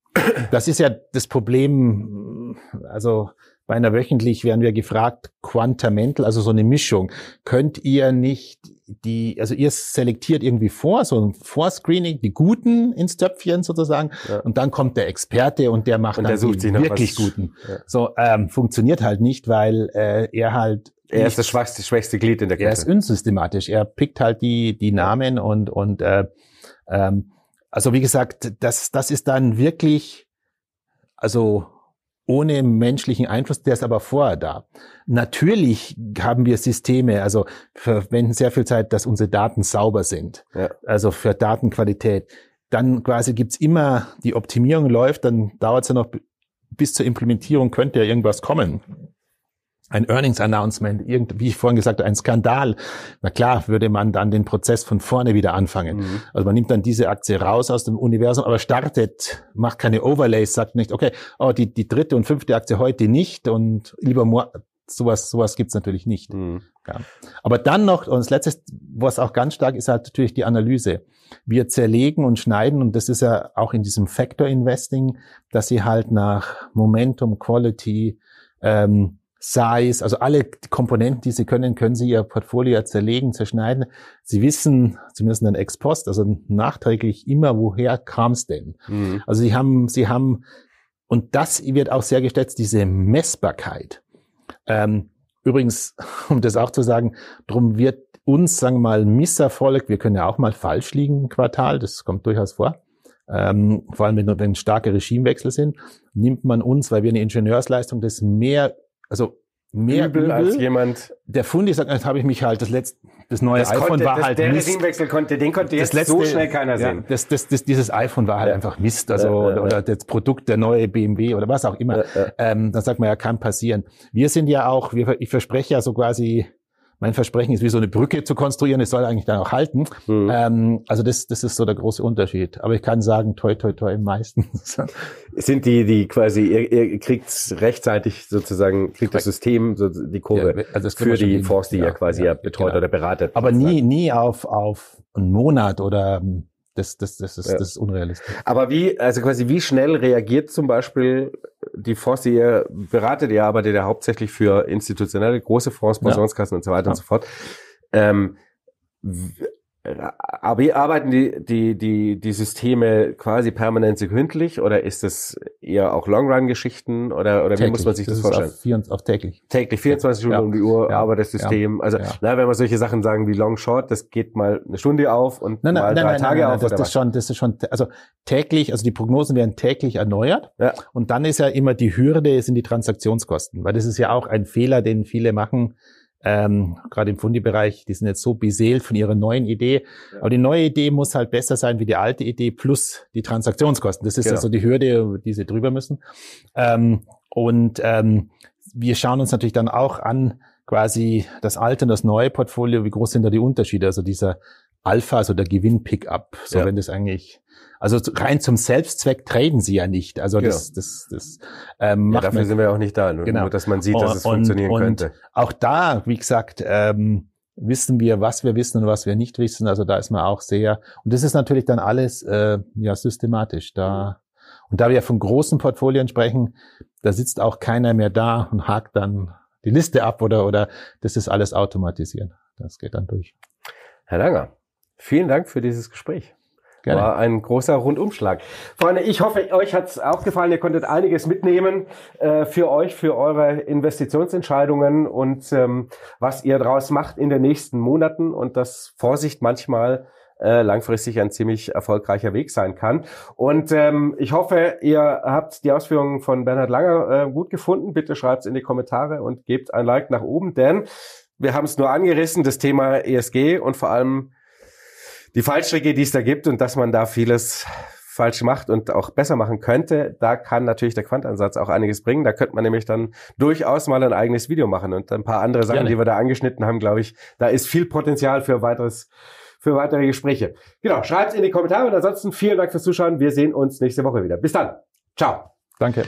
Das ist ja das Problem, also bei einer wöchentlich werden wir gefragt, Quantamental, also so eine Mischung. Könnt ihr nicht die, also ihr selektiert irgendwie vor, so ein Vorscreening, die Guten ins Töpfchen sozusagen, Ja. und dann kommt der Experte und der macht Und dann der sucht die wirklich was- Guten. Ja. So, ähm, funktioniert halt nicht, weil äh, er halt Er ist das schwachste, schwächste Glied in der er ist Kette. unsystematisch. Er pickt halt die, die Namen und, und äh, ähm, also wie gesagt, das, das ist dann wirklich, also ohne menschlichen Einfluss, der ist aber vorher da. Natürlich haben wir Systeme, also verwenden sehr viel Zeit, dass unsere Daten sauber sind. Ja. Also für Datenqualität. Dann quasi gibt's immer, die Optimierung läuft, dann dauert es ja noch bis zur Implementierung könnte ja irgendwas kommen ein Earnings Announcement, irgend, wie ich vorhin gesagt habe, ein Skandal. Na klar, würde man dann den Prozess von vorne wieder anfangen. Mhm. Also man nimmt dann diese Aktie raus aus dem Universum, aber startet, macht keine Overlays, sagt nicht, okay, oh, die, die dritte und fünfte Aktie heute nicht und lieber mor sowas, sowas gibt's natürlich nicht. Mhm. Ja. Aber dann noch, und das letzte, was auch ganz stark ist, halt natürlich die Analyse. Wir zerlegen und schneiden, und das ist ja auch in diesem Factor Investing, dass sie halt nach Momentum, Quality, ähm, Size, also alle Komponenten, die sie können, können sie ihr Portfolio zerlegen, zerschneiden. Sie wissen, zumindest dann ex post, also nachträglich immer, woher kam es denn? Mhm. Also sie haben, sie haben, und das wird auch sehr geschätzt, diese Messbarkeit. Ähm, übrigens, *laughs* um das auch zu sagen, drum wird uns, sagen wir mal, Misserfolg, wir können ja auch mal falsch liegen im Quartal, das kommt durchaus vor. Ähm, vor allem, wenn, wenn starke Regimewechsel sind, nimmt man uns, weil wir eine Ingenieursleistung das mehr, also mehr Übel, übel, als jemand. Der Fundi sagt, jetzt habe ich mich halt das letzte, das neue Das iPhone konnte, war das, halt der Mist. Regimewechsel konnte, den konnte jetzt Das so letzte- schnell keiner Ja, sehen. das, das, das, dieses iPhone war halt Ja. einfach Mist, also Ja, ja, ja. oder das Produkt der neue BMW oder was auch immer. Ja, ja. Ähm, dann sagt man ja, kann passieren. Wir sind ja auch, wir, ich verspreche ja so quasi, mein Versprechen ist wie so eine Brücke zu konstruieren, es soll eigentlich dann auch halten. Hm. Ähm, also das, das ist so der große Unterschied. Aber ich kann sagen, toi, toi, toi, meistens. *laughs* Sind die, die quasi, ihr, ihr kriegt rechtzeitig sozusagen, kriegt das System so die Kurve Ja, also für die. Fonds, die Ja, ihr quasi ja, ja, betreut genau. oder beratet. Aber nie, nie auf, auf einen Monat oder ähm, das, das, das, ist, Ja. das ist unrealistisch. Aber wie, also quasi, wie schnell reagiert zum Beispiel die Fonds, die ihr beratet? Ihr arbeitet ja hauptsächlich für institutionelle, große Fonds, Ja. Pensionskassen und so weiter Ja. und so fort. Ähm, arbeiten die, die, die, die Systeme quasi permanent sekündlich oder ist das eher auch Long-Run-Geschichten oder, oder wie muss man sich das, ist vorstellen? Auf, 24 auf täglich. täglich 24 Stunden Ja. um die Uhr Ja. arbeitet das System. Also, Ja. na, wenn wir solche Sachen sagen wie Long Short, das geht mal eine Stunde auf und Nein, mal nein, drei nein, nein, Tage nein, nein, auf das, oder das was? schon, das ist schon, also täglich, also die Prognosen werden täglich erneuert. Ja. Und dann ist ja immer die Hürde, sind die Transaktionskosten, weil das ist ja auch ein Fehler, den viele machen. Ähm, gerade im Fundi-Bereich, die sind jetzt so beseelt von ihrer neuen Idee. Aber die neue Idee muss halt besser sein wie die alte Idee plus die Transaktionskosten. Das ist Genau. also die Hürde, die sie drüber müssen. Ähm, und ähm, wir schauen uns natürlich dann auch an, quasi das alte und das neue Portfolio, wie groß sind da die Unterschiede? Also dieser Alpha, also der Gewinn-Pickup, so Ja. wenn das eigentlich, also rein zum Selbstzweck traden sie ja nicht. Also das, das, das ähm, Ja, macht dafür man sind wir auch nicht da, nur, Genau. nur dass man sieht, dass es und, funktionieren und könnte. Auch da, wie gesagt, ähm, wissen wir, was wir wissen und was wir nicht wissen. Also da ist man auch sehr, und das ist natürlich dann alles äh, ja systematisch. Da und da wir von großen Portfolien sprechen, da sitzt auch keiner mehr da und hakt dann die Liste ab oder oder das ist alles automatisiert. Das geht dann durch. Herr Langer, vielen Dank für dieses Gespräch. Gerne. War ein großer Rundumschlag. Freunde, ich hoffe, euch hat's auch gefallen. Ihr konntet einiges mitnehmen äh, für euch, für eure Investitionsentscheidungen und ähm, was ihr daraus macht in den nächsten Monaten und dass Vorsicht manchmal äh, langfristig ein ziemlich erfolgreicher Weg sein kann. Und ähm, ich hoffe, ihr habt die Ausführungen von Bernhard Langer äh, gut gefunden. Bitte schreibt's in die Kommentare und gebt ein Like nach oben, denn wir haben es nur angerissen, das Thema ESG und vor allem die Fallstricke, die es da gibt und dass man da vieles falsch macht und auch besser machen könnte, da kann natürlich der Quantansatz auch einiges bringen. Da könnte man nämlich dann durchaus mal ein eigenes Video machen und ein paar andere Sachen, Gerne. die wir da angeschnitten haben, glaube ich, da ist viel Potenzial für weiteres, für weitere Gespräche. Genau, schreibt's in die Kommentare und ansonsten vielen Dank fürs Zuschauen. Wir sehen uns nächste Woche wieder. Bis dann. Ciao. Danke.